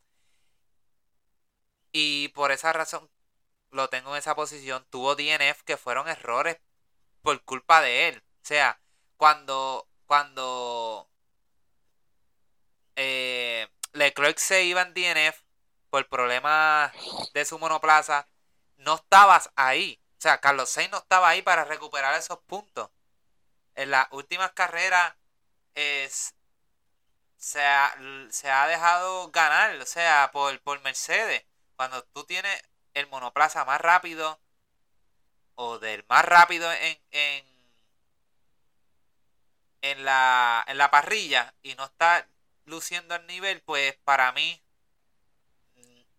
Y por esa razón lo tengo en esa posición. Tuvo DNF que fueron errores por culpa de él. O sea, cuando, cuando eh, Leclerc se iba en DNF por problemas de su monoplaza, no estabas ahí. O sea, Carlos Sainz no estaba ahí para recuperar esos puntos. En las últimas carreras se, ha, se ha dejado ganar, o sea, por, por Mercedes. Cuando tú tienes el monoplaza más rápido o del más rápido en, en la, en la parrilla y no está luciendo al nivel, pues para mí,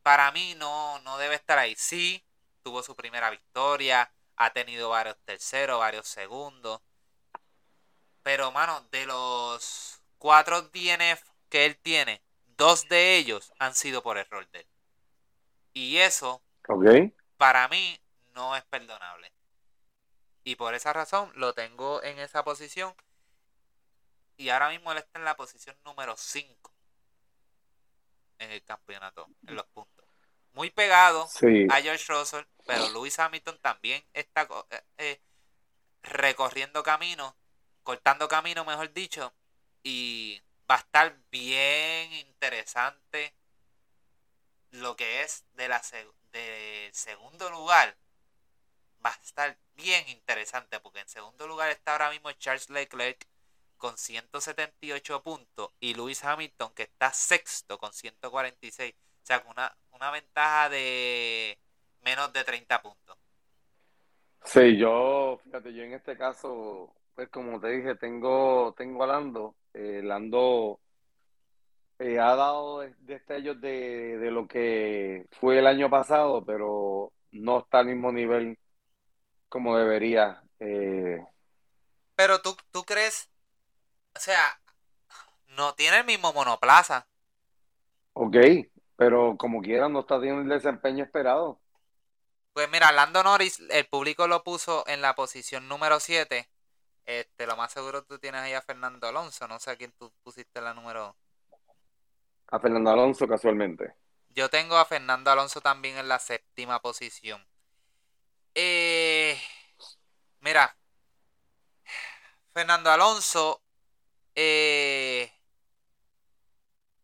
para mí no, no debe estar ahí. Sí, tuvo su primera victoria, ha tenido varios terceros, varios segundos. Pero, mano, de los cuatro DNF que él tiene, dos de ellos han sido por error de él. Y eso, para mí, no es perdonable. Y por esa razón lo tengo en esa posición y ahora mismo él está en la posición número 5 en el campeonato, en los puntos. Muy pegado a George Russell, pero Lewis Hamilton también está eh, eh, recorriendo camino, cortando camino, mejor dicho, y va a estar bien interesante lo que es de la de segundo lugar va a estar bien interesante porque en segundo lugar está ahora mismo Charles Leclerc con 178 puntos y Lewis Hamilton que está sexto con 146. O sea, con una, una ventaja de menos de 30 puntos. Sí, yo, fíjate, yo en este caso, pues como te dije, tengo, tengo a Lando. Eh, Lando eh, ha dado destellos de, de lo que fue el año pasado, pero no está al mismo nivel como debería. Eh. Pero tú, tú crees, o sea, no tiene el mismo monoplaza. Ok, pero como quiera no está teniendo el desempeño esperado. Pues mira, Lando Norris, el público lo puso en la posición número 7. Este, lo más seguro tú tienes ahí a Fernando Alonso, no sé a quién tú pusiste la número. A Fernando Alonso casualmente. Yo tengo a Fernando Alonso también en la séptima posición. Eh, mira, Fernando Alonso eh,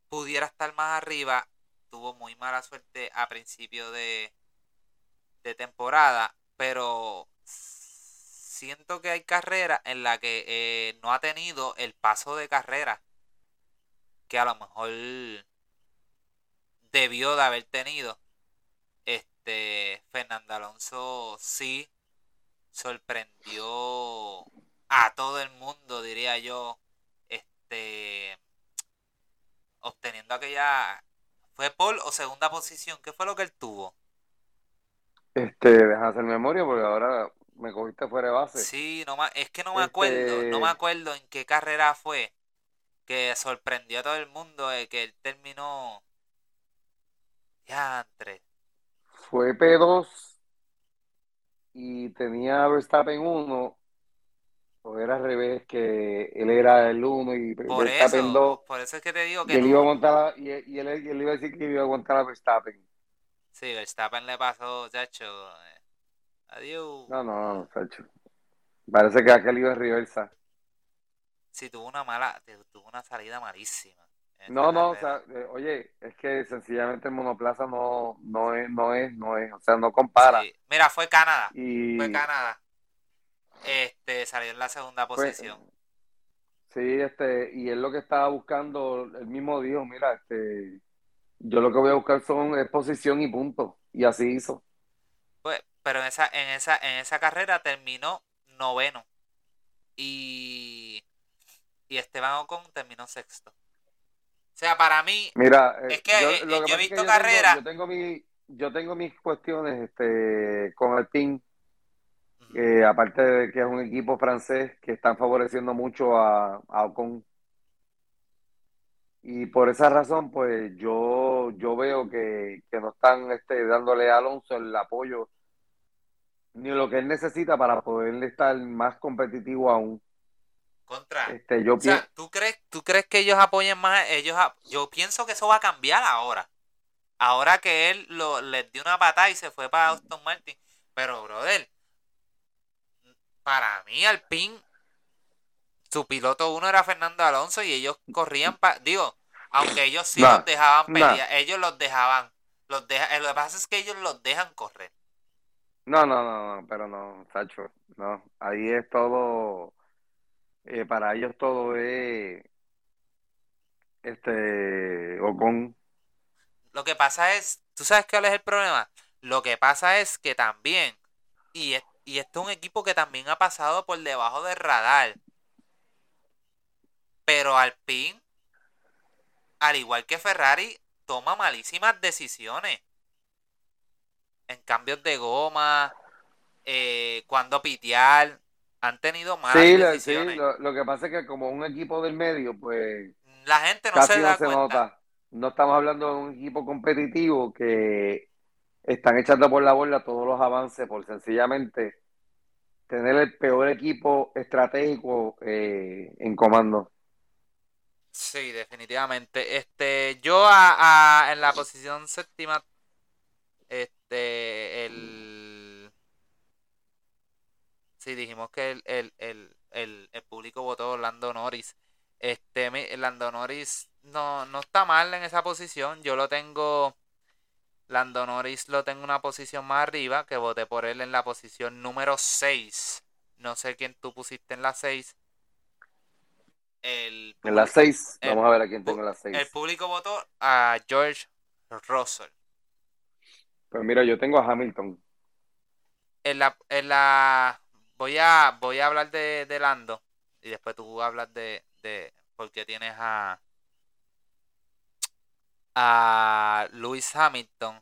pudiera estar más arriba. Tuvo muy mala suerte a principio de, temporada, pero siento que hay carreras en la que eh, no ha tenido el paso de carrera que a lo mejor debió de haber tenido. Este, Fernando Alonso sí sorprendió a todo el mundo, diría yo, este, obteniendo aquella, ¿fue Paul o segunda posición? ¿Qué fue lo que él tuvo? Este, deja hacer memoria porque ahora me cogiste fuera de base. Sí, no es que no me acuerdo, no me este acuerdo en qué carrera fue que sorprendió a todo el mundo de que él terminó ya entre fue P2 y tenía Verstappen 1, o era al revés, que él era el 1 y por Verstappen 2. Por eso es que te digo que. Y él, iba a montar y, él, iba a decir que iba a aguantar a Verstappen. Sí, Verstappen le pasó, chacho. Eh, adiós. No, no, no, chacho. Parece que aquel iba en reversa. Sí, tuvo una mala, tuvo una salida malísima. No, no, o sea, eh, oye, es que sencillamente el monoplaza no, no es, no es, no es, o sea, no compara. Mira, fue Canadá, fue Canadá. Este, salió en la segunda posición. sí, este, y él lo que estaba buscando, el mismo dijo, mira, este, yo lo que voy a buscar son es posición y punto, y así hizo. Pues, pero en esa, en esa, en esa carrera terminó noveno. Y, y Esteban Ocon terminó sexto. O sea, para mí, Mira, eh, es que yo, eh, he visto carreras. Yo tengo, mi, yo tengo mis cuestiones este, con el team. aparte de que es un equipo francés que están favoreciendo mucho a, a Ocon. Y por esa razón, pues yo, yo veo que, que no están este, dándole a Alonso el apoyo ni lo que él necesita para poder estar más competitivo aún. Contra. Este, yo o sea, ¿tú crees, ¿tú crees que ellos apoyen más? Ellos, yo pienso que eso va a cambiar ahora. Ahora que él lo, les dio una patada y se fue para Austin Martin. Pero, brother, para mí, Alpine, su piloto uno era Fernando Alonso y ellos corrían para. Digo, aunque ellos sí los dejaban pelear, ellos los dejaban. Los deja, lo que pasa es que ellos los dejan correr. No, no, no, no, pero no, Sacho, no. Ahí es todo eh, para ellos todo es este con Lo que pasa es, ¿tú sabes cuál es el problema? Lo que pasa es que también, y, y este es un equipo que también ha pasado por debajo del radar, pero Alpine, al igual que Ferrari, toma malísimas decisiones. En cambios de goma, eh, cuando pitear, han tenido malas sí, decisiones. Sí, lo, que pasa es que como un equipo del medio, pues... La gente no se da cuenta. Nota. No estamos hablando de un equipo competitivo que están echando por la borda todos los avances por sencillamente tener el peor equipo estratégico eh, en comando. Sí, definitivamente. Este, yo a, en la posición séptima, este, el... Sí, dijimos que el, el, el, el, el público votó Orlando Norris. Este, Lando Norris no, no está mal en esa posición. Yo lo tengo. Lando Norris lo tengo en una posición más arriba, que voté por él en la posición número 6. No sé quién tú pusiste en la 6. El en la 6, vamos a ver a quién tengo en la 6. El público votó a George Russell. Pues mira, yo tengo a Hamilton. En la, en la voy a voy a hablar de, de Lando y después tú hablas de, porque tienes a a Lewis Hamilton.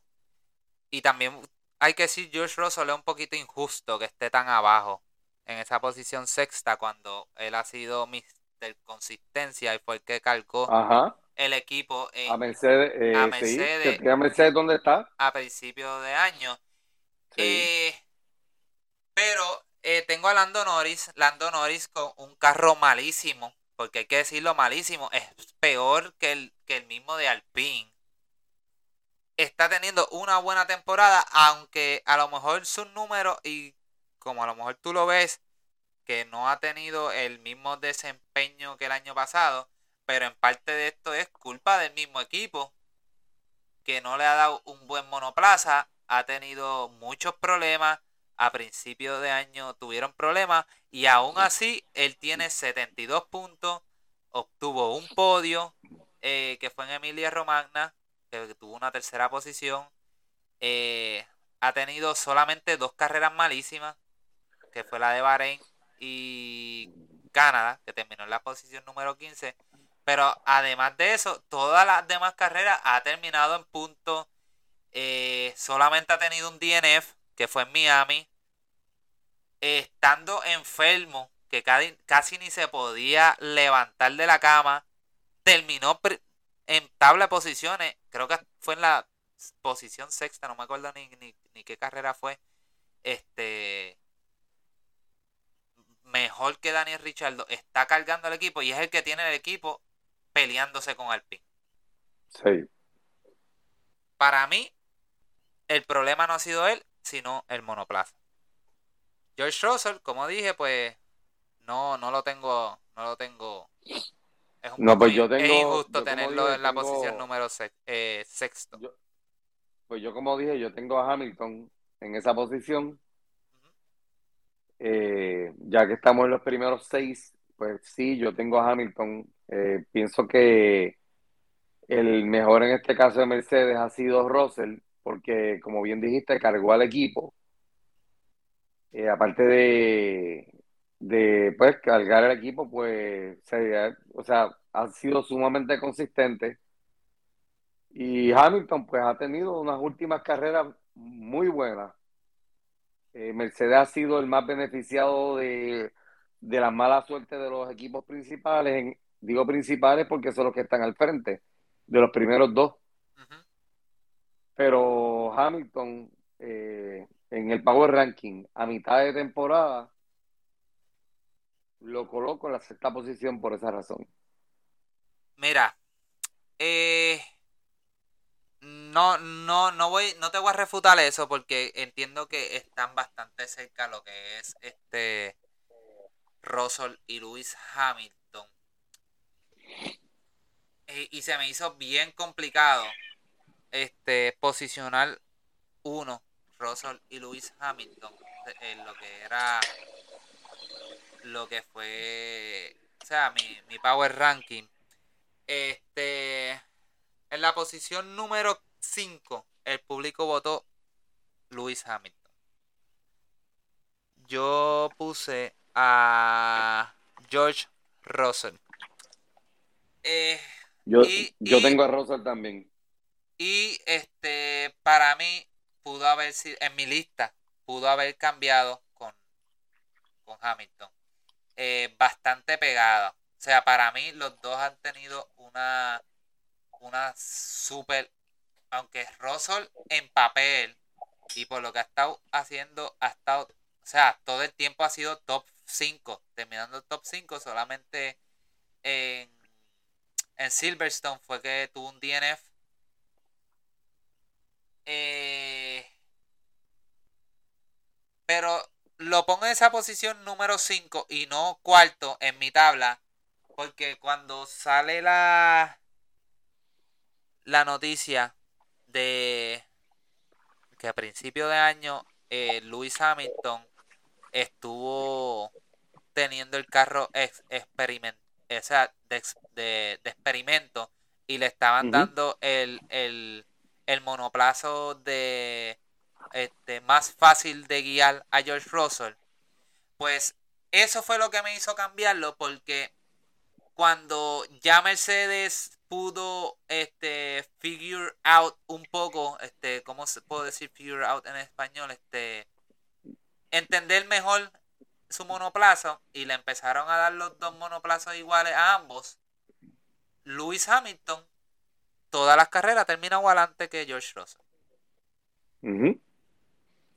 Y también hay que decir George Russell es un poquito injusto que esté tan abajo en esa posición sexta cuando él ha sido Mr. Consistencia y fue el que cargó el equipo a Mercedes, eh, a Mercedes, dónde está a principios de año. Eh, pero eh, tengo a Lando Norris Lando Norris con un carro malísimo porque hay que decirlo malísimo, es peor que el, que el mismo de Alpine. Está teniendo una buena temporada, aunque a lo mejor sus números, y como a lo mejor tú lo ves, que no ha tenido el mismo desempeño que el año pasado, pero en parte de esto es culpa del mismo equipo, que no le ha dado un buen monoplaza, ha tenido muchos problemas, a principio de año tuvieron problemas y aún así él tiene 72 puntos, obtuvo un podio eh, que fue en Emilia Romagna, que tuvo una tercera posición. Eh, ha tenido solamente dos carreras malísimas, que fue la de Bahrein y Canadá, que terminó en la posición número 15. Pero además de eso, todas las demás carreras ha terminado en puntos. Eh, solamente ha tenido un DNF, que fue en Miami, estando enfermo, que casi, ni se podía levantar de la cama, terminó en tabla de posiciones, creo que fue en la posición sexta, no me acuerdo ni, ni, qué carrera fue, este mejor que Daniel Richardo, está cargando el equipo y es el que tiene el equipo peleándose con Alpine. Sí. Para mí, el problema no ha sido él, sino el monoplaza. George Russell, como dije, pues no, no lo tengo, no lo tengo. Es, un no, pues yo tengo, injusto tenerlo en la posición número eh, sexto. pues yo como dije, yo tengo a Hamilton en esa posición. Eh, ya que estamos en los primeros seis, pues sí, yo tengo a Hamilton. Eh, pienso que el mejor en este caso de Mercedes ha sido Russell, porque como bien dijiste, cargó al equipo eh, aparte de, pues cargar el equipo, pues o sea, ha sido sumamente consistente. Y Hamilton pues ha tenido unas últimas carreras muy buenas. Eh, Mercedes ha sido el más beneficiado de, de la mala suerte de los equipos principales. digo principales porque son los que están al frente, de los primeros dos. Pero Hamilton eh, en el Power Ranking a mitad de temporada, lo coloco en la sexta posición por esa razón. Mira, eh, no, no, no voy, no te voy a refutar eso porque entiendo que están bastante cerca lo que es este Russell y Lewis Hamilton. Eh, y se me hizo bien complicado este posicionar uno Russell y Lewis Hamilton en lo que era lo que fue o sea mi, mi power ranking. Este en la posición número 5 el público votó Lewis Hamilton. Yo puse a George Russell. Eh, yo, yo tengo a Russell también y este para mí pudo haber sido, en mi lista, pudo haber cambiado con, con Hamilton. Eh, bastante pegada. O sea, para mí los dos han tenido una, una super, aunque Russell en papel y por lo que ha estado haciendo, ha estado, o sea, todo el tiempo ha sido top 5, terminando top 5 solamente en, en Silverstone fue que tuvo un DNF. Eh, pero lo pongo en esa posición número 5 y no cuarto en mi tabla. Porque cuando sale la, la noticia de que a principio de año eh, Lewis Hamilton estuvo teniendo el carro experiment, de, experimento y le estaban dando el, el, el monoplazo de este, más fácil de guiar a George Russell, pues eso fue lo que me hizo cambiarlo porque cuando ya Mercedes pudo este figure out un poco este cómo se puede decir figure out en español este entender mejor su monoplazo y le empezaron a dar los dos monoplazos iguales a ambos Lewis Hamilton todas las carreras termina igual antes que George Russell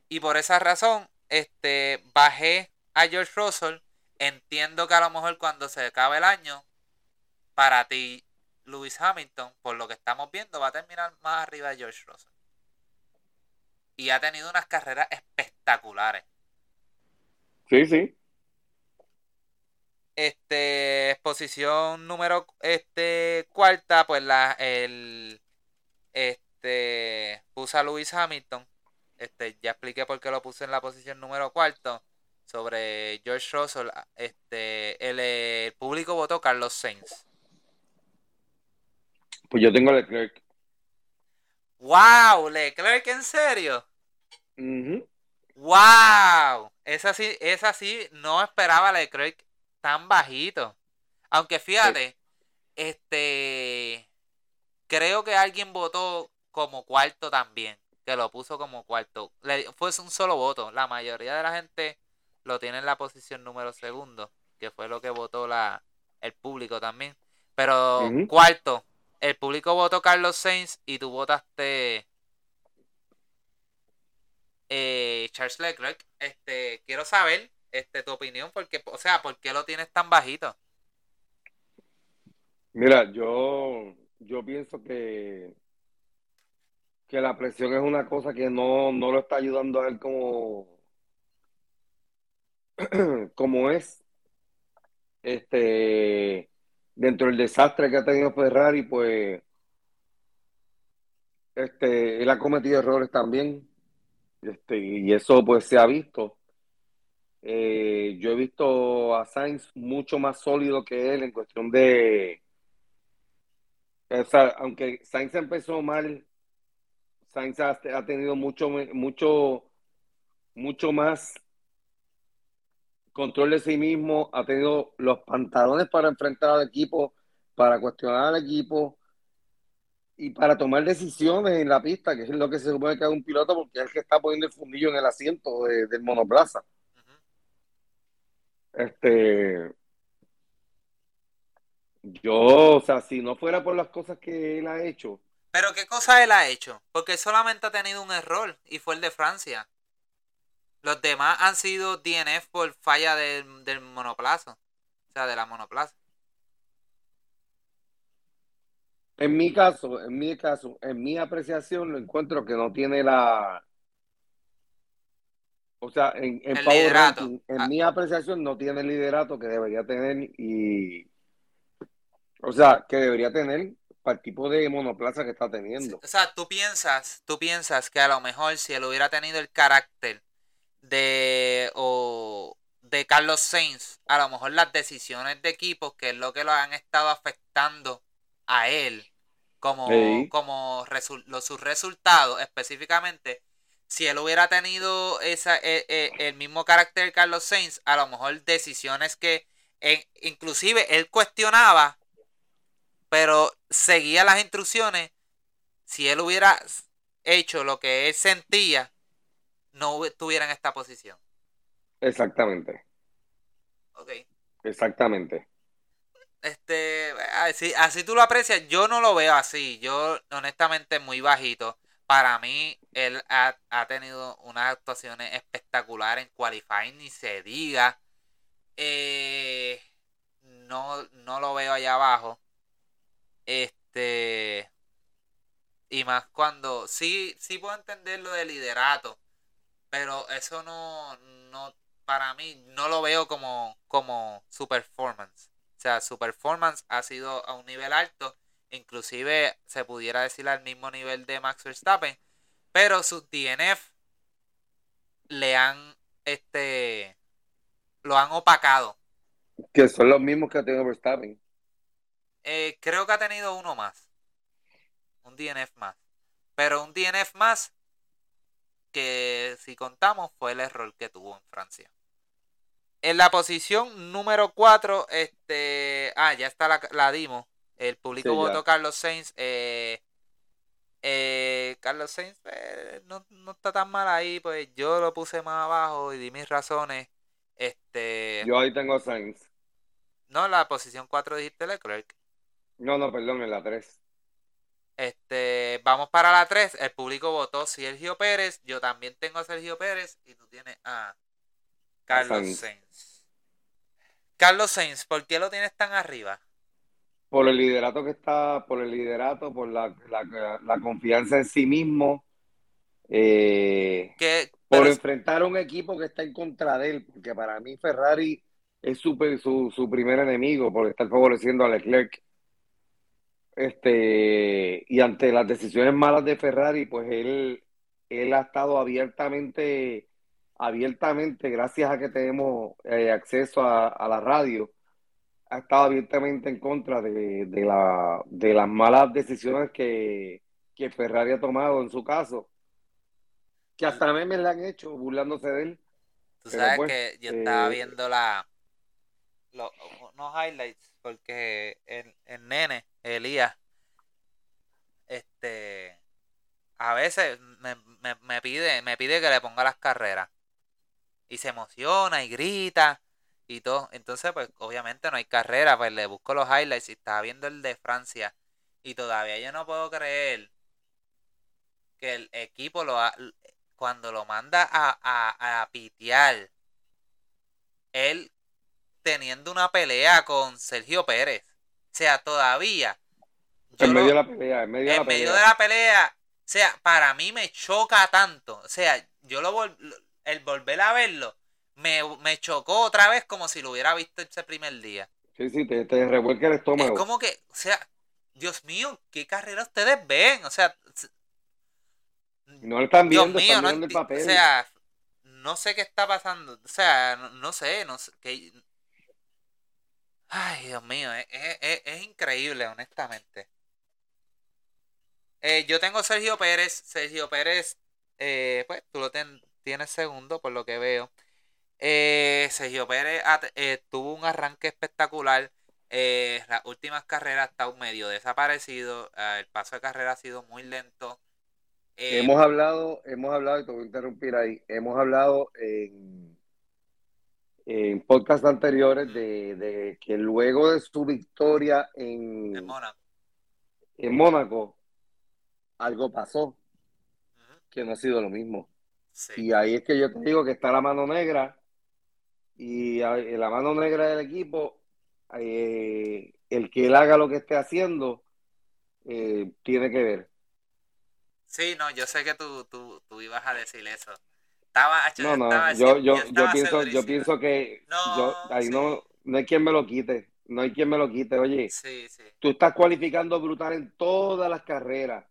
y por esa razón, este, bajé a George Russell. Entiendo que a lo mejor cuando se acabe el año, para ti, Lewis Hamilton, por lo que estamos viendo, va a terminar más arriba de George Russell. Y ha tenido unas carreras espectaculares. Sí, sí. Este, posición número este cuarta, pues la el este puso a Lewis Hamilton este, ya expliqué por qué lo puse en la posición número cuarto. Sobre George Russell, este, el, público votó Carlos Sainz. Pues yo tengo Leclerc. ¡Wow! ¿Leclerc en serio? ¡Wow! Esa sí, esa sí, no esperaba Leclerc tan bajito. Aunque fíjate, este. Creo que alguien votó como cuarto también que lo puso como cuarto. Le, fue un solo voto. La mayoría de la gente lo tiene en la posición número segundo, que fue lo que votó la, el público también. Pero cuarto, el público votó Carlos Sainz y tú votaste eh, Charles Leclerc. Este, quiero saber este, tu opinión, porque, o sea, ¿por qué lo tienes tan bajito? Mira, yo, yo pienso que que la presión es una cosa que no, lo está ayudando a él como, como es. Este, dentro del desastre que ha tenido Ferrari, pues este, él ha cometido errores también. Este, y eso pues se ha visto. Eh, yo he visto a Sainz mucho más sólido que él en cuestión de. Aunque Sainz empezó mal Sainz ha, tenido mucho, mucho, mucho más control de sí mismo, ha tenido los pantalones para enfrentar al equipo, para cuestionar al equipo y para tomar decisiones en la pista, que es lo que se supone que haga un piloto, porque es el que está poniendo el fundillo en el asiento del monoplaza. Este. Yo, o sea, si no fuera por las cosas que él ha hecho, pero ¿qué cosa él ha hecho? Porque solamente ha tenido un error y fue el de Francia. Los demás han sido DNF por falla del, del monoplazo. O sea, de la monoplaza. En mi caso, en mi caso, en mi apreciación, lo encuentro que no tiene la. O sea, en, en, en ah. mi apreciación, no tiene el liderato que debería tener y. O sea, que debería tener para el tipo de monoplaza que está teniendo. O sea, tú piensas, tú piensas que a lo mejor si él hubiera tenido el carácter de o de Carlos Sainz, a lo mejor las decisiones de equipo, que es lo que lo han estado afectando a él, como, como los, sus resultados específicamente, si él hubiera tenido esa, e, e, el mismo carácter de Carlos Sainz, a lo mejor decisiones que inclusive él cuestionaba pero seguía las instrucciones. Si él hubiera hecho lo que él sentía, no estuviera en esta posición. Exactamente. Ok. Exactamente. Este, así, así tú lo aprecias, yo no lo veo así. Yo, honestamente, muy bajito. Para mí, él ha, tenido unas actuaciones espectaculares en qualifying, ni se diga. Eh, no, no lo veo allá abajo. Este. Y más cuando. Sí, sí puedo entender lo de liderato. Pero eso no. no para mí, no lo veo como, como su performance. O sea, su performance ha sido a un nivel alto. Inclusive se pudiera decir al mismo nivel de Max Verstappen. Pero sus DNF le han. Este. Lo han opacado. Que son los mismos que ha tenido Verstappen. Eh, creo que ha tenido uno más. Un DNF más. Pero un DNF más que si contamos fue el error que tuvo en Francia. En la posición número 4, este. Ah, ya está la, la dimos. El público Sí, votó Carlos Sainz. Eh, eh, Carlos Sainz eh, no, no está tan mal ahí, pues yo lo puse más abajo y di mis razones. Este. Yo ahí tengo a Sainz. No, la posición 4 dijiste Leclerc. No, no, perdón, en la 3. Este, vamos para la 3. El público votó Sergio Pérez. Yo también tengo a Sergio Pérez. Y tú tienes a Carlos Sainz. Sainz. Carlos Sainz, ¿por qué lo tienes tan arriba? Por el liderato que está, por el liderato, por la, la, la confianza en sí mismo, eh, Que, por enfrentar a un equipo que está en contra de él, porque para mí Ferrari es su, su, su primer enemigo por estar favoreciendo a Leclerc. Este, y ante las decisiones malas de Ferrari, pues él, él ha estado abiertamente, abiertamente, gracias a que tenemos eh, acceso a, a la radio, ha estado abiertamente en contra de, de la, de las malas decisiones que, que Ferrari ha tomado en su caso, que hasta memes le han hecho burlándose de él. Tú Pero sabes pues, que yo estaba eh, viendo la los, unos highlights porque el, el nene, Elías, este a veces me, me, me pide, me pide que le ponga las carreras. Y se emociona y grita y todo. Entonces, pues, obviamente no hay carrera, pues le busco los highlights y estaba viendo el de Francia. Y todavía yo no puedo creer que el equipo lo ha- cuando lo manda a, a, a pitear, él teniendo una pelea con Sergio Pérez. O sea, todavía. En lo- medio de la pelea, en medio de en la medio pelea. de la pelea, o sea, para mí me choca tanto. O sea, yo lo vol- el volver a verlo me, me chocó otra vez como si lo hubiera visto ese primer día. Sí, sí, te, te revuelca el Es estómago. como que, o sea, Dios mío, ¿qué carrera ustedes ven? O sea, No lo están Dios viendo, mío, están no mirando el papel. o sea, no sé qué está pasando. O sea, no, no sé, no sé. qué- Ay, Dios mío, es, es- es- es increíble, honestamente. Eh, yo tengo Sergio Pérez. Sergio Pérez, eh, pues tú lo ten- tienes segundo, por lo que veo. Eh, Sergio Pérez eh, tuvo un arranque espectacular. Eh, las últimas carreras está un medio desaparecido. eh, el paso de carrera ha sido muy lento. Eh, Hemos hablado, hemos hablado, y te voy a interrumpir ahí, hemos hablado en, en podcasts anteriores de, de que luego de su victoria en, en Mónaco. en Mónaco, algo pasó que no ha sido lo mismo. Sí. Y ahí es que yo te digo que está la mano negra y ahí- la mano negra del equipo, eh, el que él haga lo que esté haciendo, eh, tiene que ver. Sí, no, yo sé que tú, tú, tú ibas a decir eso. Estaba, No, yo no, estaba, yo, yo, yo pienso, yo pienso que No, yo, ahí sí. no, no hay quien me lo quite, no hay quien me lo quite. Oye, Sí, sí. tú estás cualificando brutal en todas las carreras.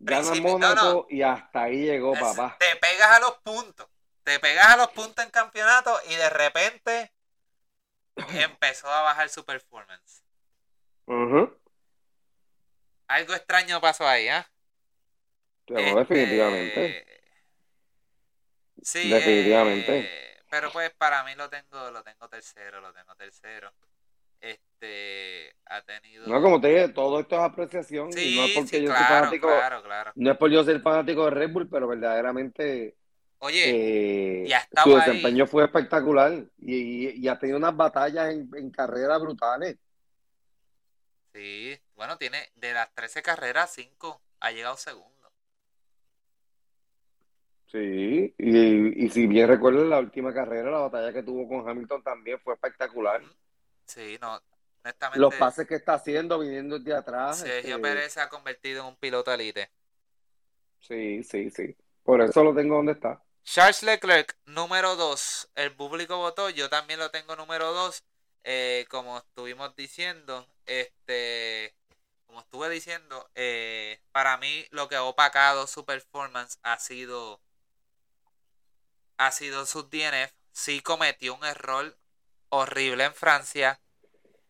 No, Mónaco y hasta ahí llegó, Es- papá. Te pegas a los puntos. Te pegas a los puntos en campeonato y de repente empezó a bajar su performance. Ujú. Algo extraño pasó ahí, ¿ah? Pero Este, definitivamente. Sí, Definitivamente. eh, pero pues para mí lo tengo, lo tengo tercero, lo tengo tercero. Este ha tenido. No, como te dije, todo esto es apreciación y sí, no es porque sí, yo soy claro, fanático, claro, claro. no es por yo ser fanático de Red Bull, pero verdaderamente Oye, eh, y ha su ahí. desempeño fue espectacular y, y- y ha tenido unas batallas en, en carreras brutales. sí, bueno, tiene de las 13 carreras, 5 ha llegado segundo. Sí, y, y si bien recuerdas la última carrera, la batalla que tuvo con Hamilton también fue espectacular. Sí, no. honestamente, Los pases que está haciendo viniendo de atrás. Sergio este, Pérez se ha convertido en un piloto elite. Sí, sí, sí. Por eso lo tengo donde está. Charles Leclerc, número 2. El público votó, yo también lo tengo número 2. Eh, como estuvimos diciendo, este, como estuve diciendo, eh, para mí lo que ha opacado su performance ha sido, ha sido su DNF. Sí cometió un error horrible en Francia,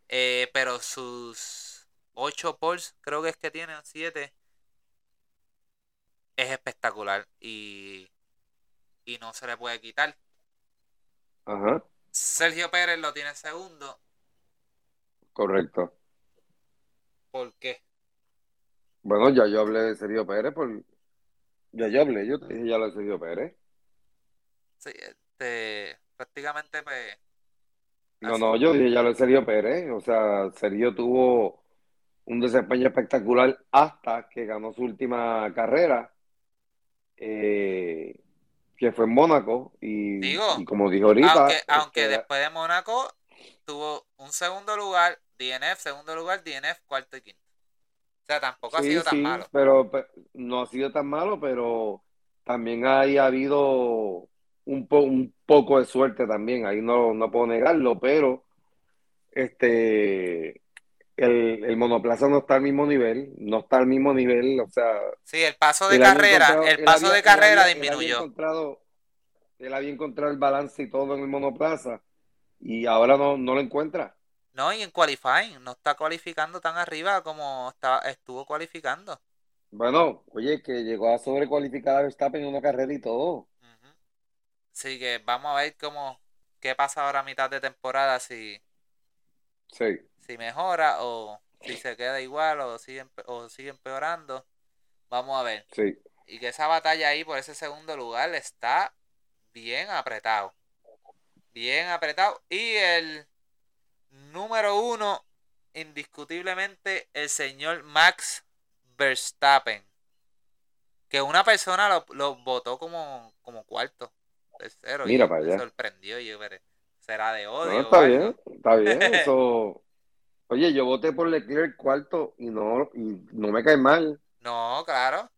eh, pero sus 8 poles, creo que es que tiene, 7, es espectacular y, y no se le puede quitar. Ajá, Sergio Pérez lo tiene segundo. correcto. ¿Por qué? Bueno, ya yo hablé de Sergio Pérez, por... ya yo hablé, yo te dije ya lo de Sergio Pérez. Sí, este, prácticamente pues, No, no, yo dije ya lo de Sergio Pérez. O sea, Sergio tuvo un desempeño espectacular hasta que ganó su última carrera, eh, que fue en Mónaco. Y, Digo, y como dije ahorita, aunque, aunque este, después de Mónaco tuvo un segundo lugar, DNF, segundo lugar, DNF, cuarto y quinto. O sea, tampoco ha sí, sido tan malo. pero pe- no ha sido tan malo, pero también ahí ha habido un, po- un poco de suerte también. Ahí no, no puedo negarlo, pero este el, el monoplaza no está al mismo nivel, no está al mismo nivel, o sea, Sí, el paso de carrera, el paso había- de carrera había- él había disminuyó. encontrado, él había encontrado el balance y todo en el monoplaza y ahora no, no lo encuentra. No, y en qualifying, no está cualificando tan arriba como estaba, estuvo cualificando. Bueno, oye, que llegó a sobrecualificar a Verstappen en una carrera y todo. Así que vamos a ver cómo, qué pasa ahora a mitad de temporada, si, Sí, si mejora o si se queda igual o sigue, o sigue empeorando. Vamos a ver. sí. Y que esa batalla ahí por ese segundo lugar está bien apretado. Bien apretado. Y el número uno, indiscutiblemente, el señor Max Verstappen. Que una persona lo, lo votó como, como cuarto, tercero. Mira y para me allá. sorprendió. Y yo, pero, ¿será de odio? No, está bien, está bien. Eso. Oye, yo voté por Leclerc cuarto y no, y no me cae mal. No, claro.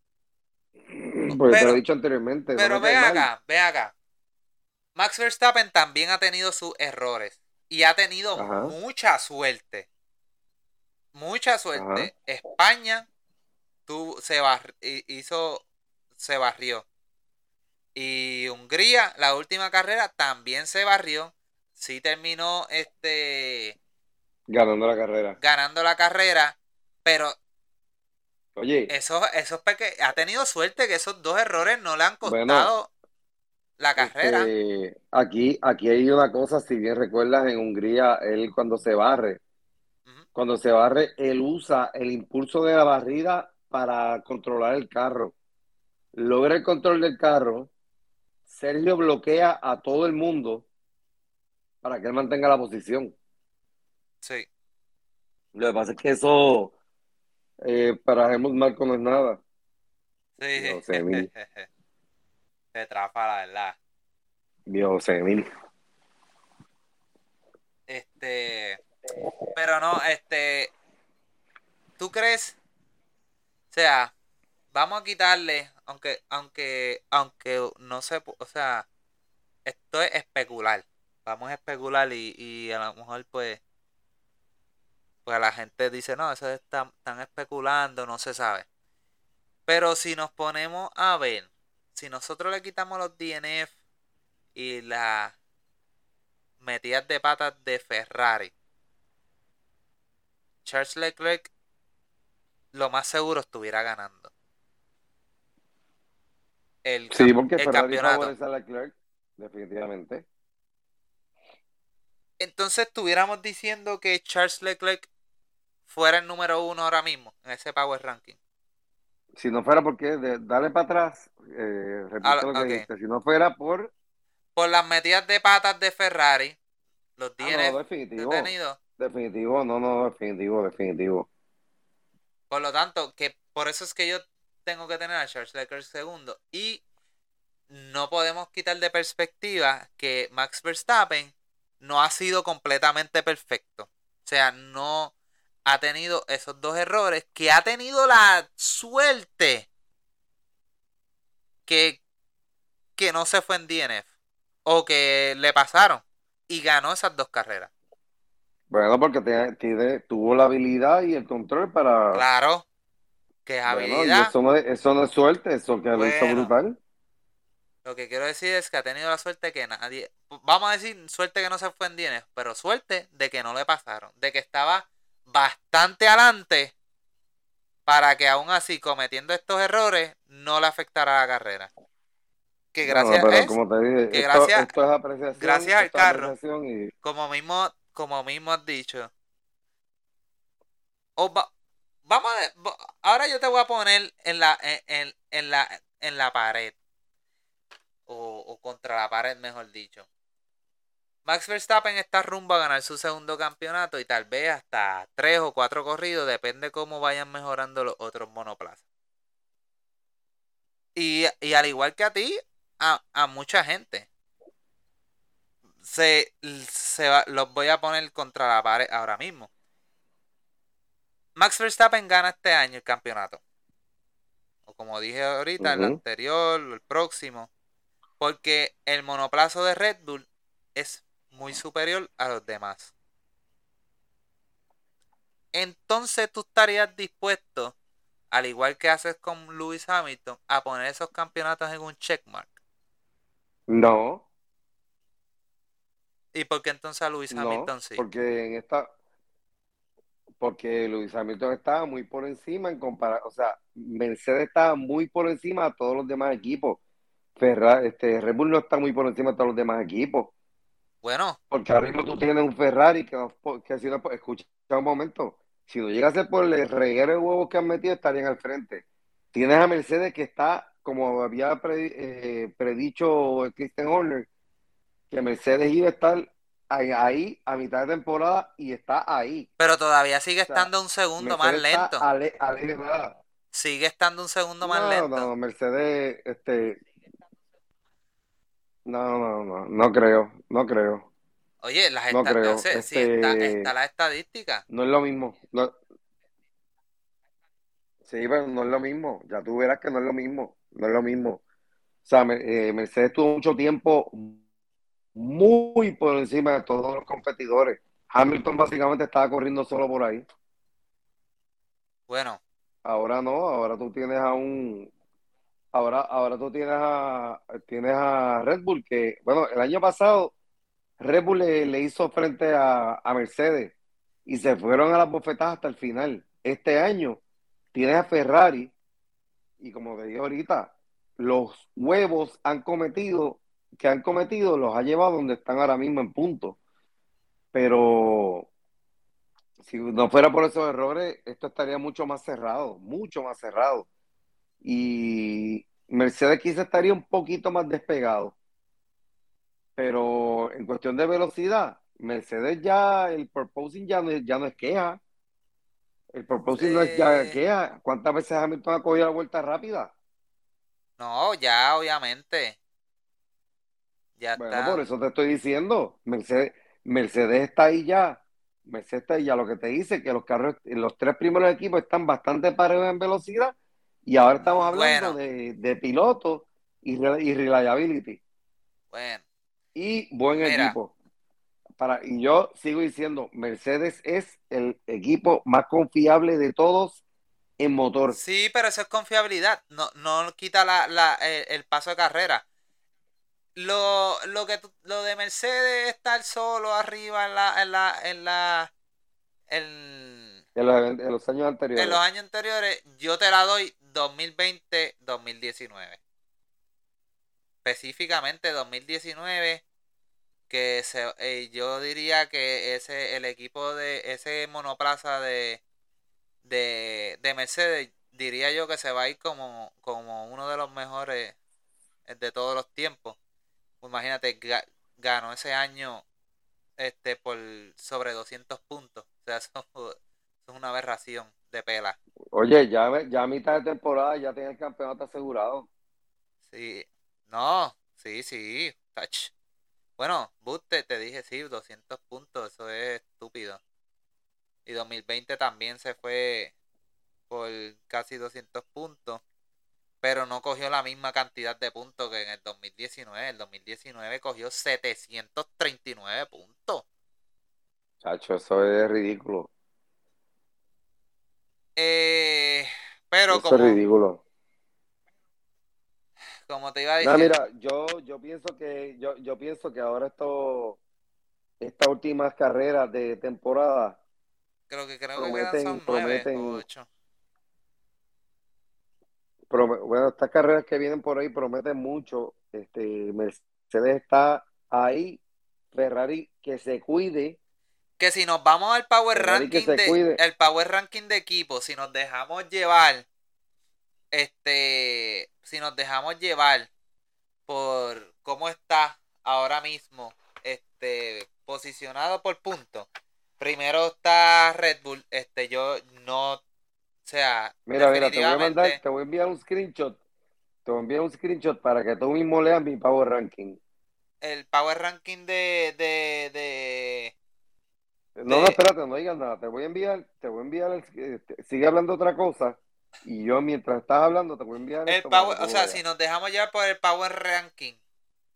Porque te Pero- lo he dicho anteriormente, no Pero cae ven mal. acá, ven acá. Max Verstappen también ha tenido sus errores. Y ha tenido Ajá. mucha suerte. Mucha suerte. España tuvo, se bar- hi- hizo, se barrió. Y Hungría, la última carrera, también se barrió. Sí terminó este Ganando la carrera. ganando la carrera. Pero Oye, esos, esos peque- ha tenido suerte que esos dos errores no le han Bueno, costado la carrera. este, aquí, aquí hay una cosa, si bien recuerdas, en Hungría, él cuando se barre, cuando se barre, él usa el impulso de la barrida para controlar el carro. Logra el control del carro. Sergio bloquea a todo el mundo para que él mantenga la posición. Sí. Lo que pasa es que eso eh, para Helmut Marko no es nada. Sí. Dios, Emil. Se trafa, la verdad. Dios, Emil. Este. Pero no, este. ¿Tú crees? O sea, vamos a quitarle, aunque, aunque, aunque no se, o sea, esto es especular. Vamos a especular y, y a lo mejor pues, pues la gente dice, no, eso están, están especulando, no se sabe. Pero si nos ponemos a ver, si nosotros le quitamos los DNF y las metidas de patas de Ferrari, Charles Leclerc lo más seguro estuviera ganando. El, Sí, porque el Ferrari campeonato. favorece a Leclerc, definitivamente. Entonces estuviéramos diciendo que Charles Leclerc fuera el número uno ahora mismo en ese Power Ranking. Si no fuera porque, de- dale para atrás, eh, repito Ah, lo que ok. dijiste, si no fuera por... Por las metidas de patas de Ferrari, los Ah, no, DNF definitivo, definitivo, no, no, definitivo, definitivo. Por lo tanto, que por eso es que yo tengo que tener a Charles Leclerc segundo. Y no podemos quitar de perspectiva que Max Verstappen no ha sido completamente perfecto. O sea, no ha tenido esos dos errores, que ha tenido la suerte que, que no se fue en DNF o que le pasaron y ganó esas dos carreras. Bueno, porque tiene, tuvo la habilidad y el control para... Claro, que es habilidad. eso, no es, eso no es suerte, eso que lo hizo brutal. Lo que quiero decir es que ha tenido la suerte que nadie, vamos a decir suerte que no se fue en DNF, pero suerte de que no le pasaron, de que estaba bastante adelante para que aún así cometiendo estos errores no le afectara la carrera. Que gracias como te dije, que gracias, gracias al carro, como mismo como mismo has dicho. vamos a, ahora yo te voy a poner en la en, en la en la pared o, contra la pared, mejor dicho. Max Verstappen está rumbo a ganar su segundo campeonato y tal vez hasta tres o cuatro corridos, depende cómo vayan mejorando los otros monoplazas. Y, al igual que a ti, a, mucha gente. Se, se los voy a poner contra la pared ahora mismo. Max Verstappen gana este año el campeonato. O como dije ahorita, el anterior, el próximo. Porque el monoplazo de Red Bull es muy superior a los demás. Entonces tú estarías dispuesto, al igual que haces con Lewis Hamilton, a poner esos campeonatos en un checkmark. No. ¿Y por qué entonces a Lewis Hamilton sí? Porque en esta porque Lewis Hamilton estaba muy por encima en comparación, o sea, Mercedes estaba muy por encima de todos los demás equipos. Ferrari, este, Red Bull no está muy por encima de todos los demás equipos. Bueno. Porque ahora mismo tú tienes un Ferrari que, que si no, escucha un momento, si no llegase por el reguero de huevos que han metido, estarían al frente. Tienes a Mercedes que está, como había eh, predicho Christian Horner, que Mercedes iba a estar ahí, a mitad de temporada y está ahí. Pero todavía sigue estando un segundo más lento. sigue estando un segundo más lento. No, Mercedes, este, no, no, no, no creo, no creo. Oye, las no creo. Este, está, la estadística. No es lo mismo. Sí, pero no es lo mismo. Ya tú verás que no es lo mismo. No es lo mismo. O sea, eh, Mercedes tuvo mucho tiempo muy por encima de todos los competidores. Hamilton básicamente estaba corriendo solo por ahí. Bueno. Ahora no, ahora tú tienes a un ahora, ahora tú tienes a, tienes a Red Bull, que, bueno, el año pasado Red Bull le, hizo frente a, Mercedes y se fueron a las bofetadas hasta el final. Este año tienes a Ferrari y como te dije ahorita, los huevos han cometido, que han cometido, los ha llevado donde están ahora mismo en punto. Pero si no fuera por esos errores, esto estaría mucho más cerrado, mucho más cerrado y Mercedes quizá estaría un poquito más despegado. Pero en cuestión de velocidad, Mercedes ya, el proposing ya no, ya no es queja. El proposing no es ya queja. ¿Cuántas veces Hamilton ha cogido la vuelta rápida? No, ya, obviamente. Ya bueno, por eso te estoy diciendo. Mercedes, Mercedes está ahí ya. Mercedes está ahí ya. Lo que te dice que los carros, los tres primeros equipos están bastante parejos en velocidad y ahora estamos hablando de, de pilotos y, y reliability. Bueno. Y buen equipo. Para, y yo sigo diciendo, Mercedes es el equipo más confiable de todos en motor. Sí, pero eso es confiabilidad. No, no quita la, la, el, paso de carrera. Lo, lo que lo de Mercedes estar solo arriba en la, en la, en la, en, en los años anteriores. En los años anteriores, yo te la doy 2020-2019. Específicamente 2019, que se, eh, yo diría que ese el equipo de ese monoplaza de, de, Mercedes, diría yo que se va a ir como, como uno de los mejores de todos los tiempos. Imagínate, ganó ese año este por sobre 200 puntos. O sea, eso es una aberración pela. Oye, ya, ya a mitad de temporada ya tiene el campeonato asegurado. Sí, no, sí, sí, touch. Bueno, Buste, te dije sí, 200 puntos, eso es estúpido. Y 2020 también se fue por casi 200 puntos. Pero no cogió la misma cantidad de puntos que en el 2019. El 2019 cogió 739 puntos. Chacho, eso es ridículo. Eh, pero como, es ridículo. como te iba a No, decir, mira, yo, yo pienso que yo, yo pienso que ahora esto estas últimas carreras de temporada creo que creo que prometen- quedan son prometen- Bueno, estas carreras que vienen por ahí prometen mucho. Este, Mercedes está ahí. Ferrari que se cuide. Que si nos vamos al power ranking de el power ranking de equipo, si nos dejamos llevar este si nos dejamos llevar por cómo está ahora mismo este posicionado por puntos. Primero está Red Bull, este yo no o sea, Mira, mira, te voy a mandar, te voy a enviar un screenshot. Te voy a enviar un screenshot para que tú mismo leas mi power ranking. el power ranking de de de No, no, espérate, no digas nada. Te voy a enviar, te voy a enviar, el- este, sigue hablando otra cosa. Y yo mientras estás hablando te voy a enviar El power, o sea, si nos dejamos llevar por el Power Ranking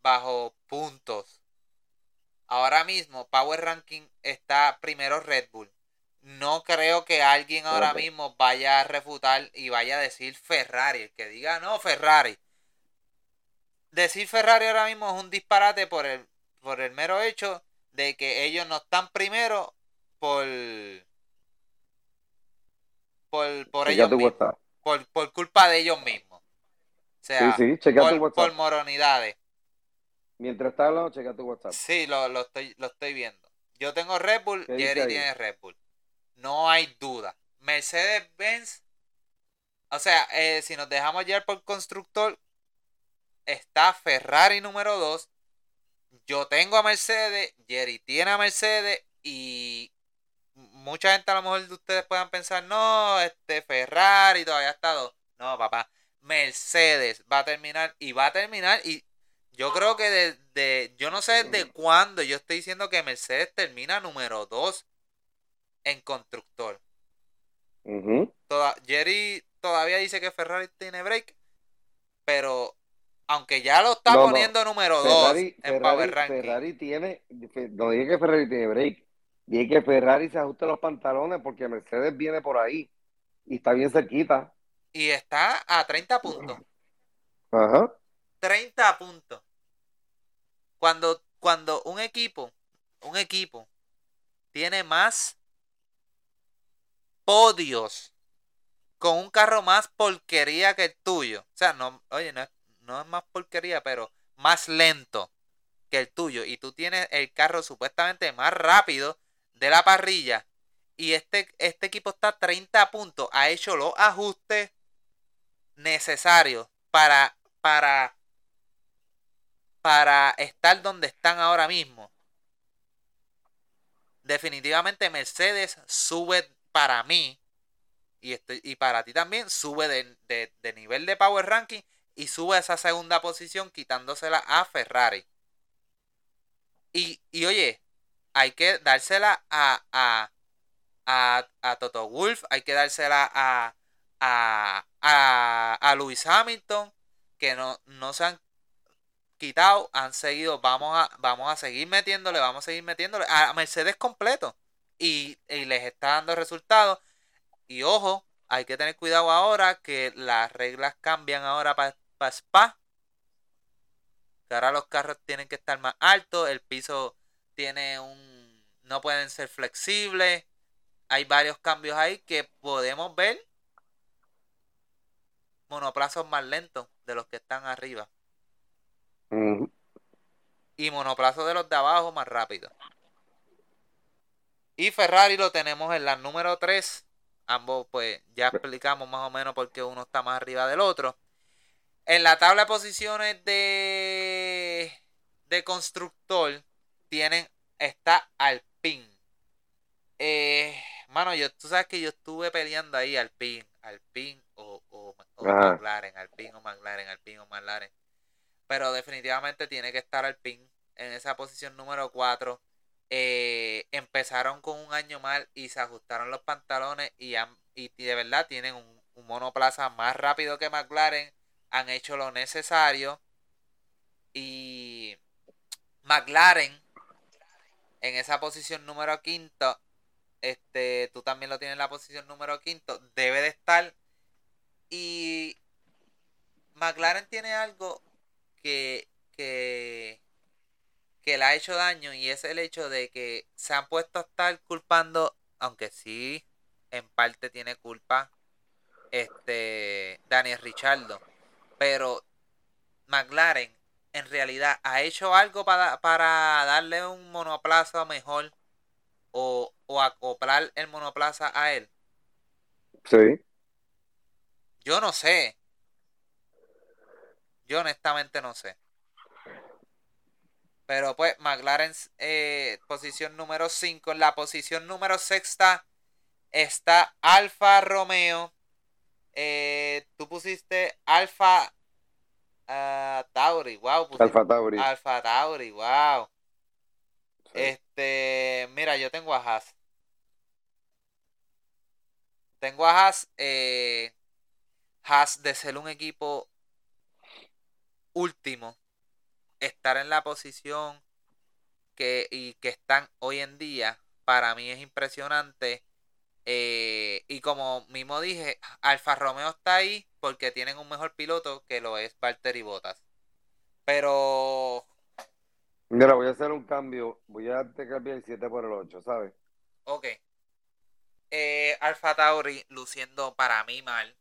bajo puntos, ahora mismo Power Ranking está primero Red Bull. No creo que alguien ahora mismo vaya a refutar y vaya a decir Ferrari. El que diga no, Ferrari. Decir Ferrari ahora mismo es un disparate por el, por el mero hecho de que ellos no están primero por, por, por ellos mismos por, por culpa de ellos mismos. O sea, Sí, sí, por, WhatsApp. por moronidades. Mientras estás hablando, chequea tu WhatsApp. Sí, lo, lo estoy, lo estoy viendo. Yo tengo Red Bull, ¿Qué dice Jerry tiene Red Bull. No hay duda. Mercedes-Benz, o sea, eh, si nos dejamos llevar por constructor, está Ferrari número 2. Yo tengo a Mercedes, Jerry tiene a Mercedes y mucha gente a lo mejor de ustedes puedan pensar, no, este Ferrari todavía está dos. No, papá, Mercedes va a terminar y va a terminar y yo creo que desde, yo no sé desde cuándo yo estoy diciendo que Mercedes termina número 2 en constructor. Toda- Jerry todavía dice que Ferrari tiene break, pero aunque ya lo está No, no. poniendo número 2 Ferrari, en Power Ranking. Ferrari tiene, no dije que Ferrari tiene break, dije que Ferrari se ajuste los pantalones porque Mercedes viene por ahí y está bien cerquita. Y está a 30 puntos. Ajá. 30 puntos. Cuando, cuando un equipo, un equipo tiene más podios con un carro más porquería que el tuyo. O sea, no, oye, no es, no es más porquería, pero más lento que el tuyo. Y tú tienes el carro supuestamente más rápido de la parrilla. Y este, este equipo está a 30 puntos. Ha hecho los ajustes necesarios para, para, para estar donde están ahora mismo. Definitivamente Mercedes sube para mí y, estoy, y para ti también sube de, de- de nivel de power ranking y sube esa segunda posición quitándosela a Ferrari. Y, y oye, hay que dársela a, a, a, a Toto Wolf, hay que dársela a, a, a, a Lewis Hamilton, que no, no se han quitado, han seguido, vamos a, vamos a seguir metiéndole, vamos a seguir metiéndole a Mercedes completo. Y, y les está dando resultados. Y ojo, hay que tener cuidado ahora que las reglas cambian ahora para Spa. Que ahora los carros tienen que estar más altos, el piso tiene un... no pueden ser flexibles. Hay varios cambios ahí que podemos ver monoplazos más lentos de los que están arriba. Y monoplazos de los de abajo más rápido. Y Ferrari lo tenemos en la número 3. Ambos, pues, ya explicamos más o menos por qué uno está más arriba del otro. En la tabla de posiciones de, de constructor, tienen, está Alpine. Eh, mano, yo, tú sabes que yo estuve peleando ahí Alpine, Alpine o, o, o. McLaren, Alpine o McLaren, Alpine o McLaren. Pero definitivamente tiene que estar Alpine en esa posición número 4. eh, empezaron con un año mal y se ajustaron los pantalones y, y de verdad tienen un, un monoplaza más rápido que McLaren, han hecho lo necesario y McLaren en esa posición número quinto, este, tú también lo tienes en la posición número quinto, debe de estar. Y McLaren tiene algo que, que, que le ha hecho daño y es el hecho de que se han puesto a estar culpando, aunque sí, en parte tiene culpa, este, Daniel Richardo, pero McLaren en realidad ha hecho algo para, para darle un monoplaza mejor o, o acoplar el monoplaza a él. Sí. Yo no sé. Yo honestamente no sé. Pero pues McLaren eh, posición número 5. En la posición número sexta está Alfa Romeo. Eh, tú pusiste Alfa uh, Tauri, wow. Alfa Tauri. Alfa Tauri, wow. Este, mira, yo tengo a Haas. Tengo a Haas. Eh, Haas de ser un equipo último, estar en la posición que, y que están hoy en día, para mí es impresionante. Eh, y como mismo dije, Alfa Romeo está ahí porque tienen un mejor piloto que lo es Valtteri Bottas. Pero. Mira, voy a hacer un cambio. Voy a cambiar el 7 por el 8, ¿sabes? Ok. Eh, Alfa Tauri luciendo para mí mal.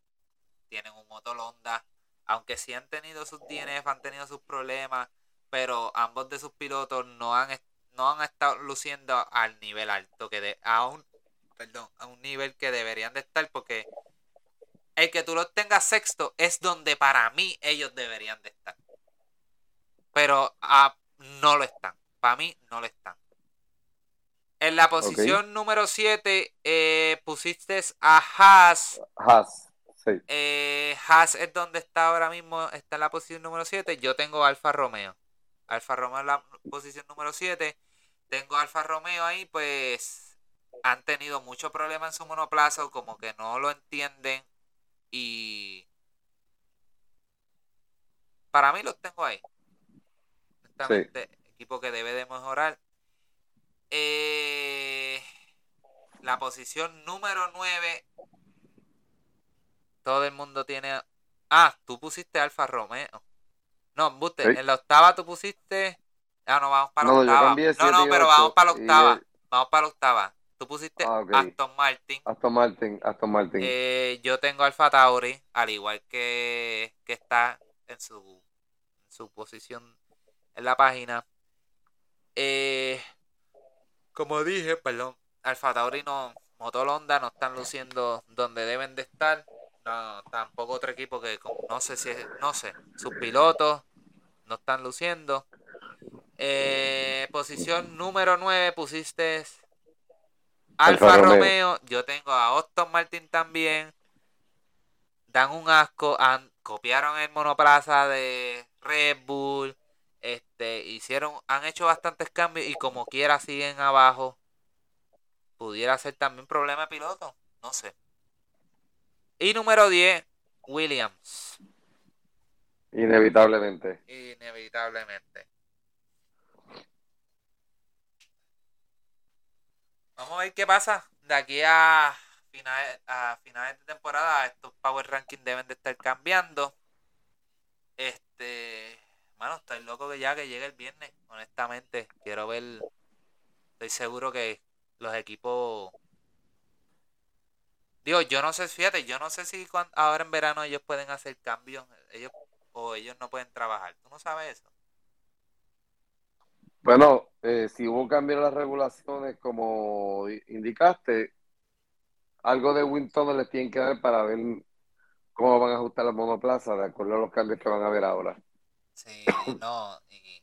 Tienen un motor Honda. Aunque sí han tenido sus DNF, han tenido sus problemas. Pero ambos de sus pilotos no han, no han estado luciendo al nivel alto que de, aún perdón, a un nivel que deberían de estar porque el que tú los tengas sexto es donde para mí ellos deberían de estar. Pero ah, no lo están. Para mí no lo están. En la posición número 7 eh, pusiste a Haas. Haas, sí. Eh, Haas es donde está ahora mismo, está en la posición número 7. Yo tengo Alfa Romeo. Alfa Romeo en la posición número 7. Tengo Alfa Romeo ahí, pues han tenido mucho problema en su monoplaza, como que no lo entienden y para mí los tengo ahí. equipo que debe de mejorar. Eh, la posición número 9. Todo el mundo tiene. Ah, tú pusiste Alfa Romeo. No, Buste, en la octava tú pusiste. Ah, no, vamos para la octava. No, no, pero vamos para la octava. Vamos para la octava. Tú pusiste ah, Aston Martin. Aston Martin, Aston Martin. Eh, yo tengo Alfa Tauri, al igual que, que está en su, su posición en la página. Eh, como dije, perdón, Alfa Tauri no, Motor Honda no están luciendo donde deben de estar. No, tampoco otro equipo que no sé si no sé, sus pilotos no están luciendo. Eh, posición número 9 pusiste Alfa Romeo. yo tengo a Austin Martin también. Dan un asco, han, copiaron el monoplaza de Red Bull. Este, hicieron, han hecho bastantes cambios y como quiera siguen abajo. Pudiera ser también problema de piloto, no sé. Y número 10, Williams. Inevitablemente. Inevitablemente. Vamos a ver qué pasa de aquí a finales, a finales de temporada. Estos Power Rankings deben de estar cambiando. Este, bueno, estoy loco que ya que llegue el viernes. Honestamente, quiero ver. Estoy seguro que los equipos. Digo, yo no sé, fíjate, yo no sé si ahora en verano ellos pueden hacer cambios. Ellos o ellos no pueden trabajar. ¿Tú no sabes eso? Bueno, eh, si hubo cambio en las regulaciones, como indicaste, algo de Winton les tienen que dar para ver cómo van a ajustar la monoplaza de acuerdo a los cambios que van a haber ahora. Sí, no, y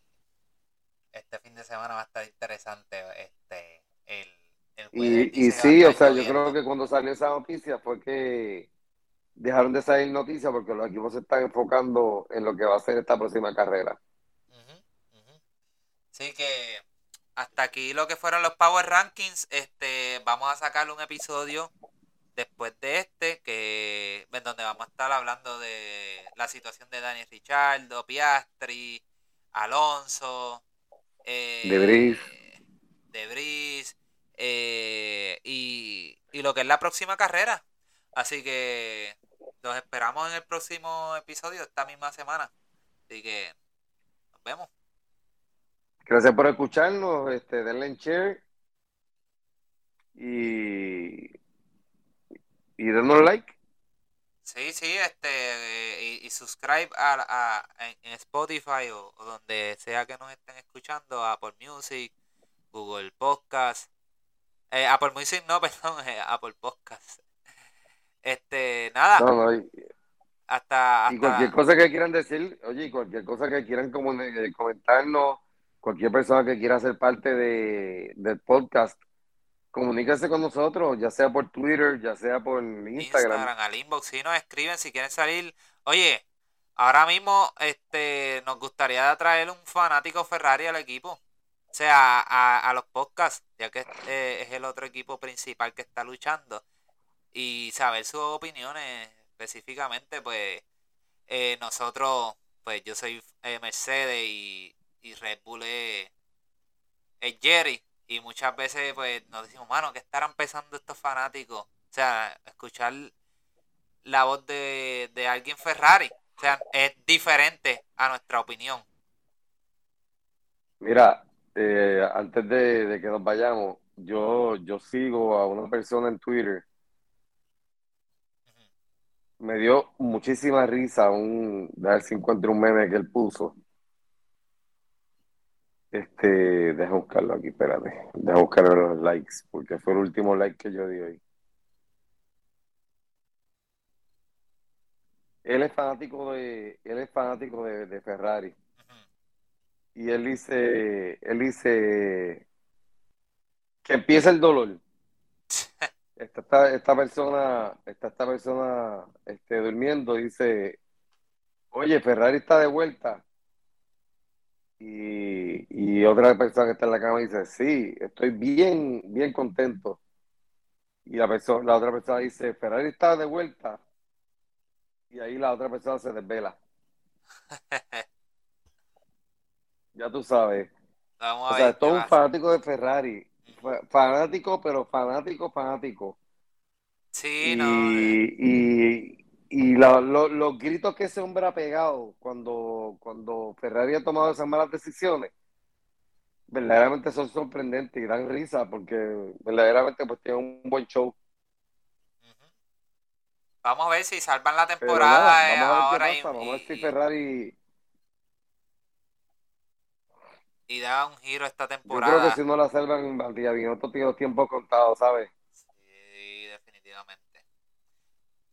este fin de semana va a estar interesante este el, el y, y sí, o sea, yo creo que cuando salió esa noticia fue que dejaron de salir noticias porque los equipos se están enfocando en lo que va a ser esta próxima carrera. Así que hasta aquí lo que fueron los Power Rankings. Este, vamos a sacar un episodio después de este, que en donde vamos a estar hablando de la situación de Daniel Richardo, Piastri, Alonso, eh, Debris, Debris eh, y, y lo que es la próxima carrera. Así que los esperamos en el próximo episodio esta misma semana. Así que nos vemos. Gracias por escucharnos, este, denle en share y, y denos like. Sí, sí, este, y, y subscribe a, a- en, Spotify o, o donde sea que nos estén escuchando, Apple Music, Google Podcast, eh, Apple Music no, perdón, eh, Apple Podcast. Este, nada, No, no, y, hasta, y cualquier cosa que quieran decir, oye, y cualquier cosa que quieran comuni- eh, comentarnos, cualquier persona que quiera ser parte de, del podcast, comuníquese con nosotros, ya sea por Twitter, ya sea por Instagram. Instagram, al inbox, si nos escriben si quieren salir. Oye, ahora mismo este nos gustaría traer un fanático Ferrari al equipo. O sea, a, a los podcasts, ya que eh, es el otro equipo principal que está luchando. Y saber sus opiniones específicamente, pues eh, nosotros, pues yo soy eh, Mercedes y, y Red Bull es, es Jerry. Y muchas veces pues nos decimos, mano, ¿qué estarán pensando estos fanáticos? O sea, escuchar la voz de, de alguien Ferrari. O sea, es diferente a nuestra opinión. Mira, eh, antes de, de que nos vayamos, yo, yo sigo a una persona en Twitter. Me dio muchísima risa un, ver si encuentro un meme que él puso. Este, deja buscarlo aquí, espérate. Deja buscar los likes, porque fue el último like que yo di hoy. Él es fanático de, él es fanático de, de Ferrari. Y él dice, él dice que empieza el dolor. Esta, esta persona, está esta persona este, durmiendo, dice, oye, Ferrari está de vuelta. Y, y otra persona que está en la cama dice, sí, estoy bien, bien contento. Y la persona, la otra persona dice, Ferrari está de vuelta. Y ahí la otra persona se desvela. Ya tú sabes. Vamos O a sea, ver todo un fanático de Ferrari. Fanático, pero fanático, fanático. Sí, no. eh, Y, y, y la- lo- los gritos que ese hombre ha pegado cuando, cuando Ferrari ha tomado esas malas decisiones, verdaderamente son sorprendentes y dan risa porque verdaderamente pues tiene un buen show. Vamos a ver si salvan la temporada nada, eh, vamos a ver ahora qué y, pasa. Vamos a ver si y- Ferrari, y da un giro esta yo creo que temporada. si no la salvan, Valdivia Binotto tiene los tiempos contados, ¿sabes? Sí, definitivamente.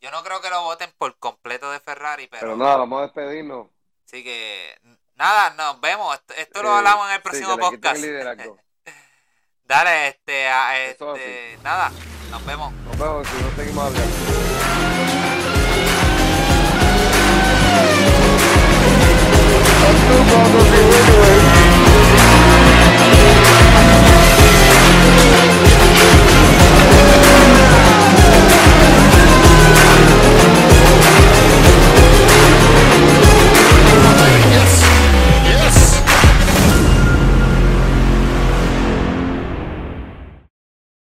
Yo no creo que lo voten por completo de Ferrari, Pero pero nada, vamos a despedirnos. sí que nada, nos vemos. Esto, esto lo Eh, hablamos en el sí, próximo podcast. el. Dale, este, a- Eso es este, nada, nos vemos. Nos vemos si no seguimos hablando.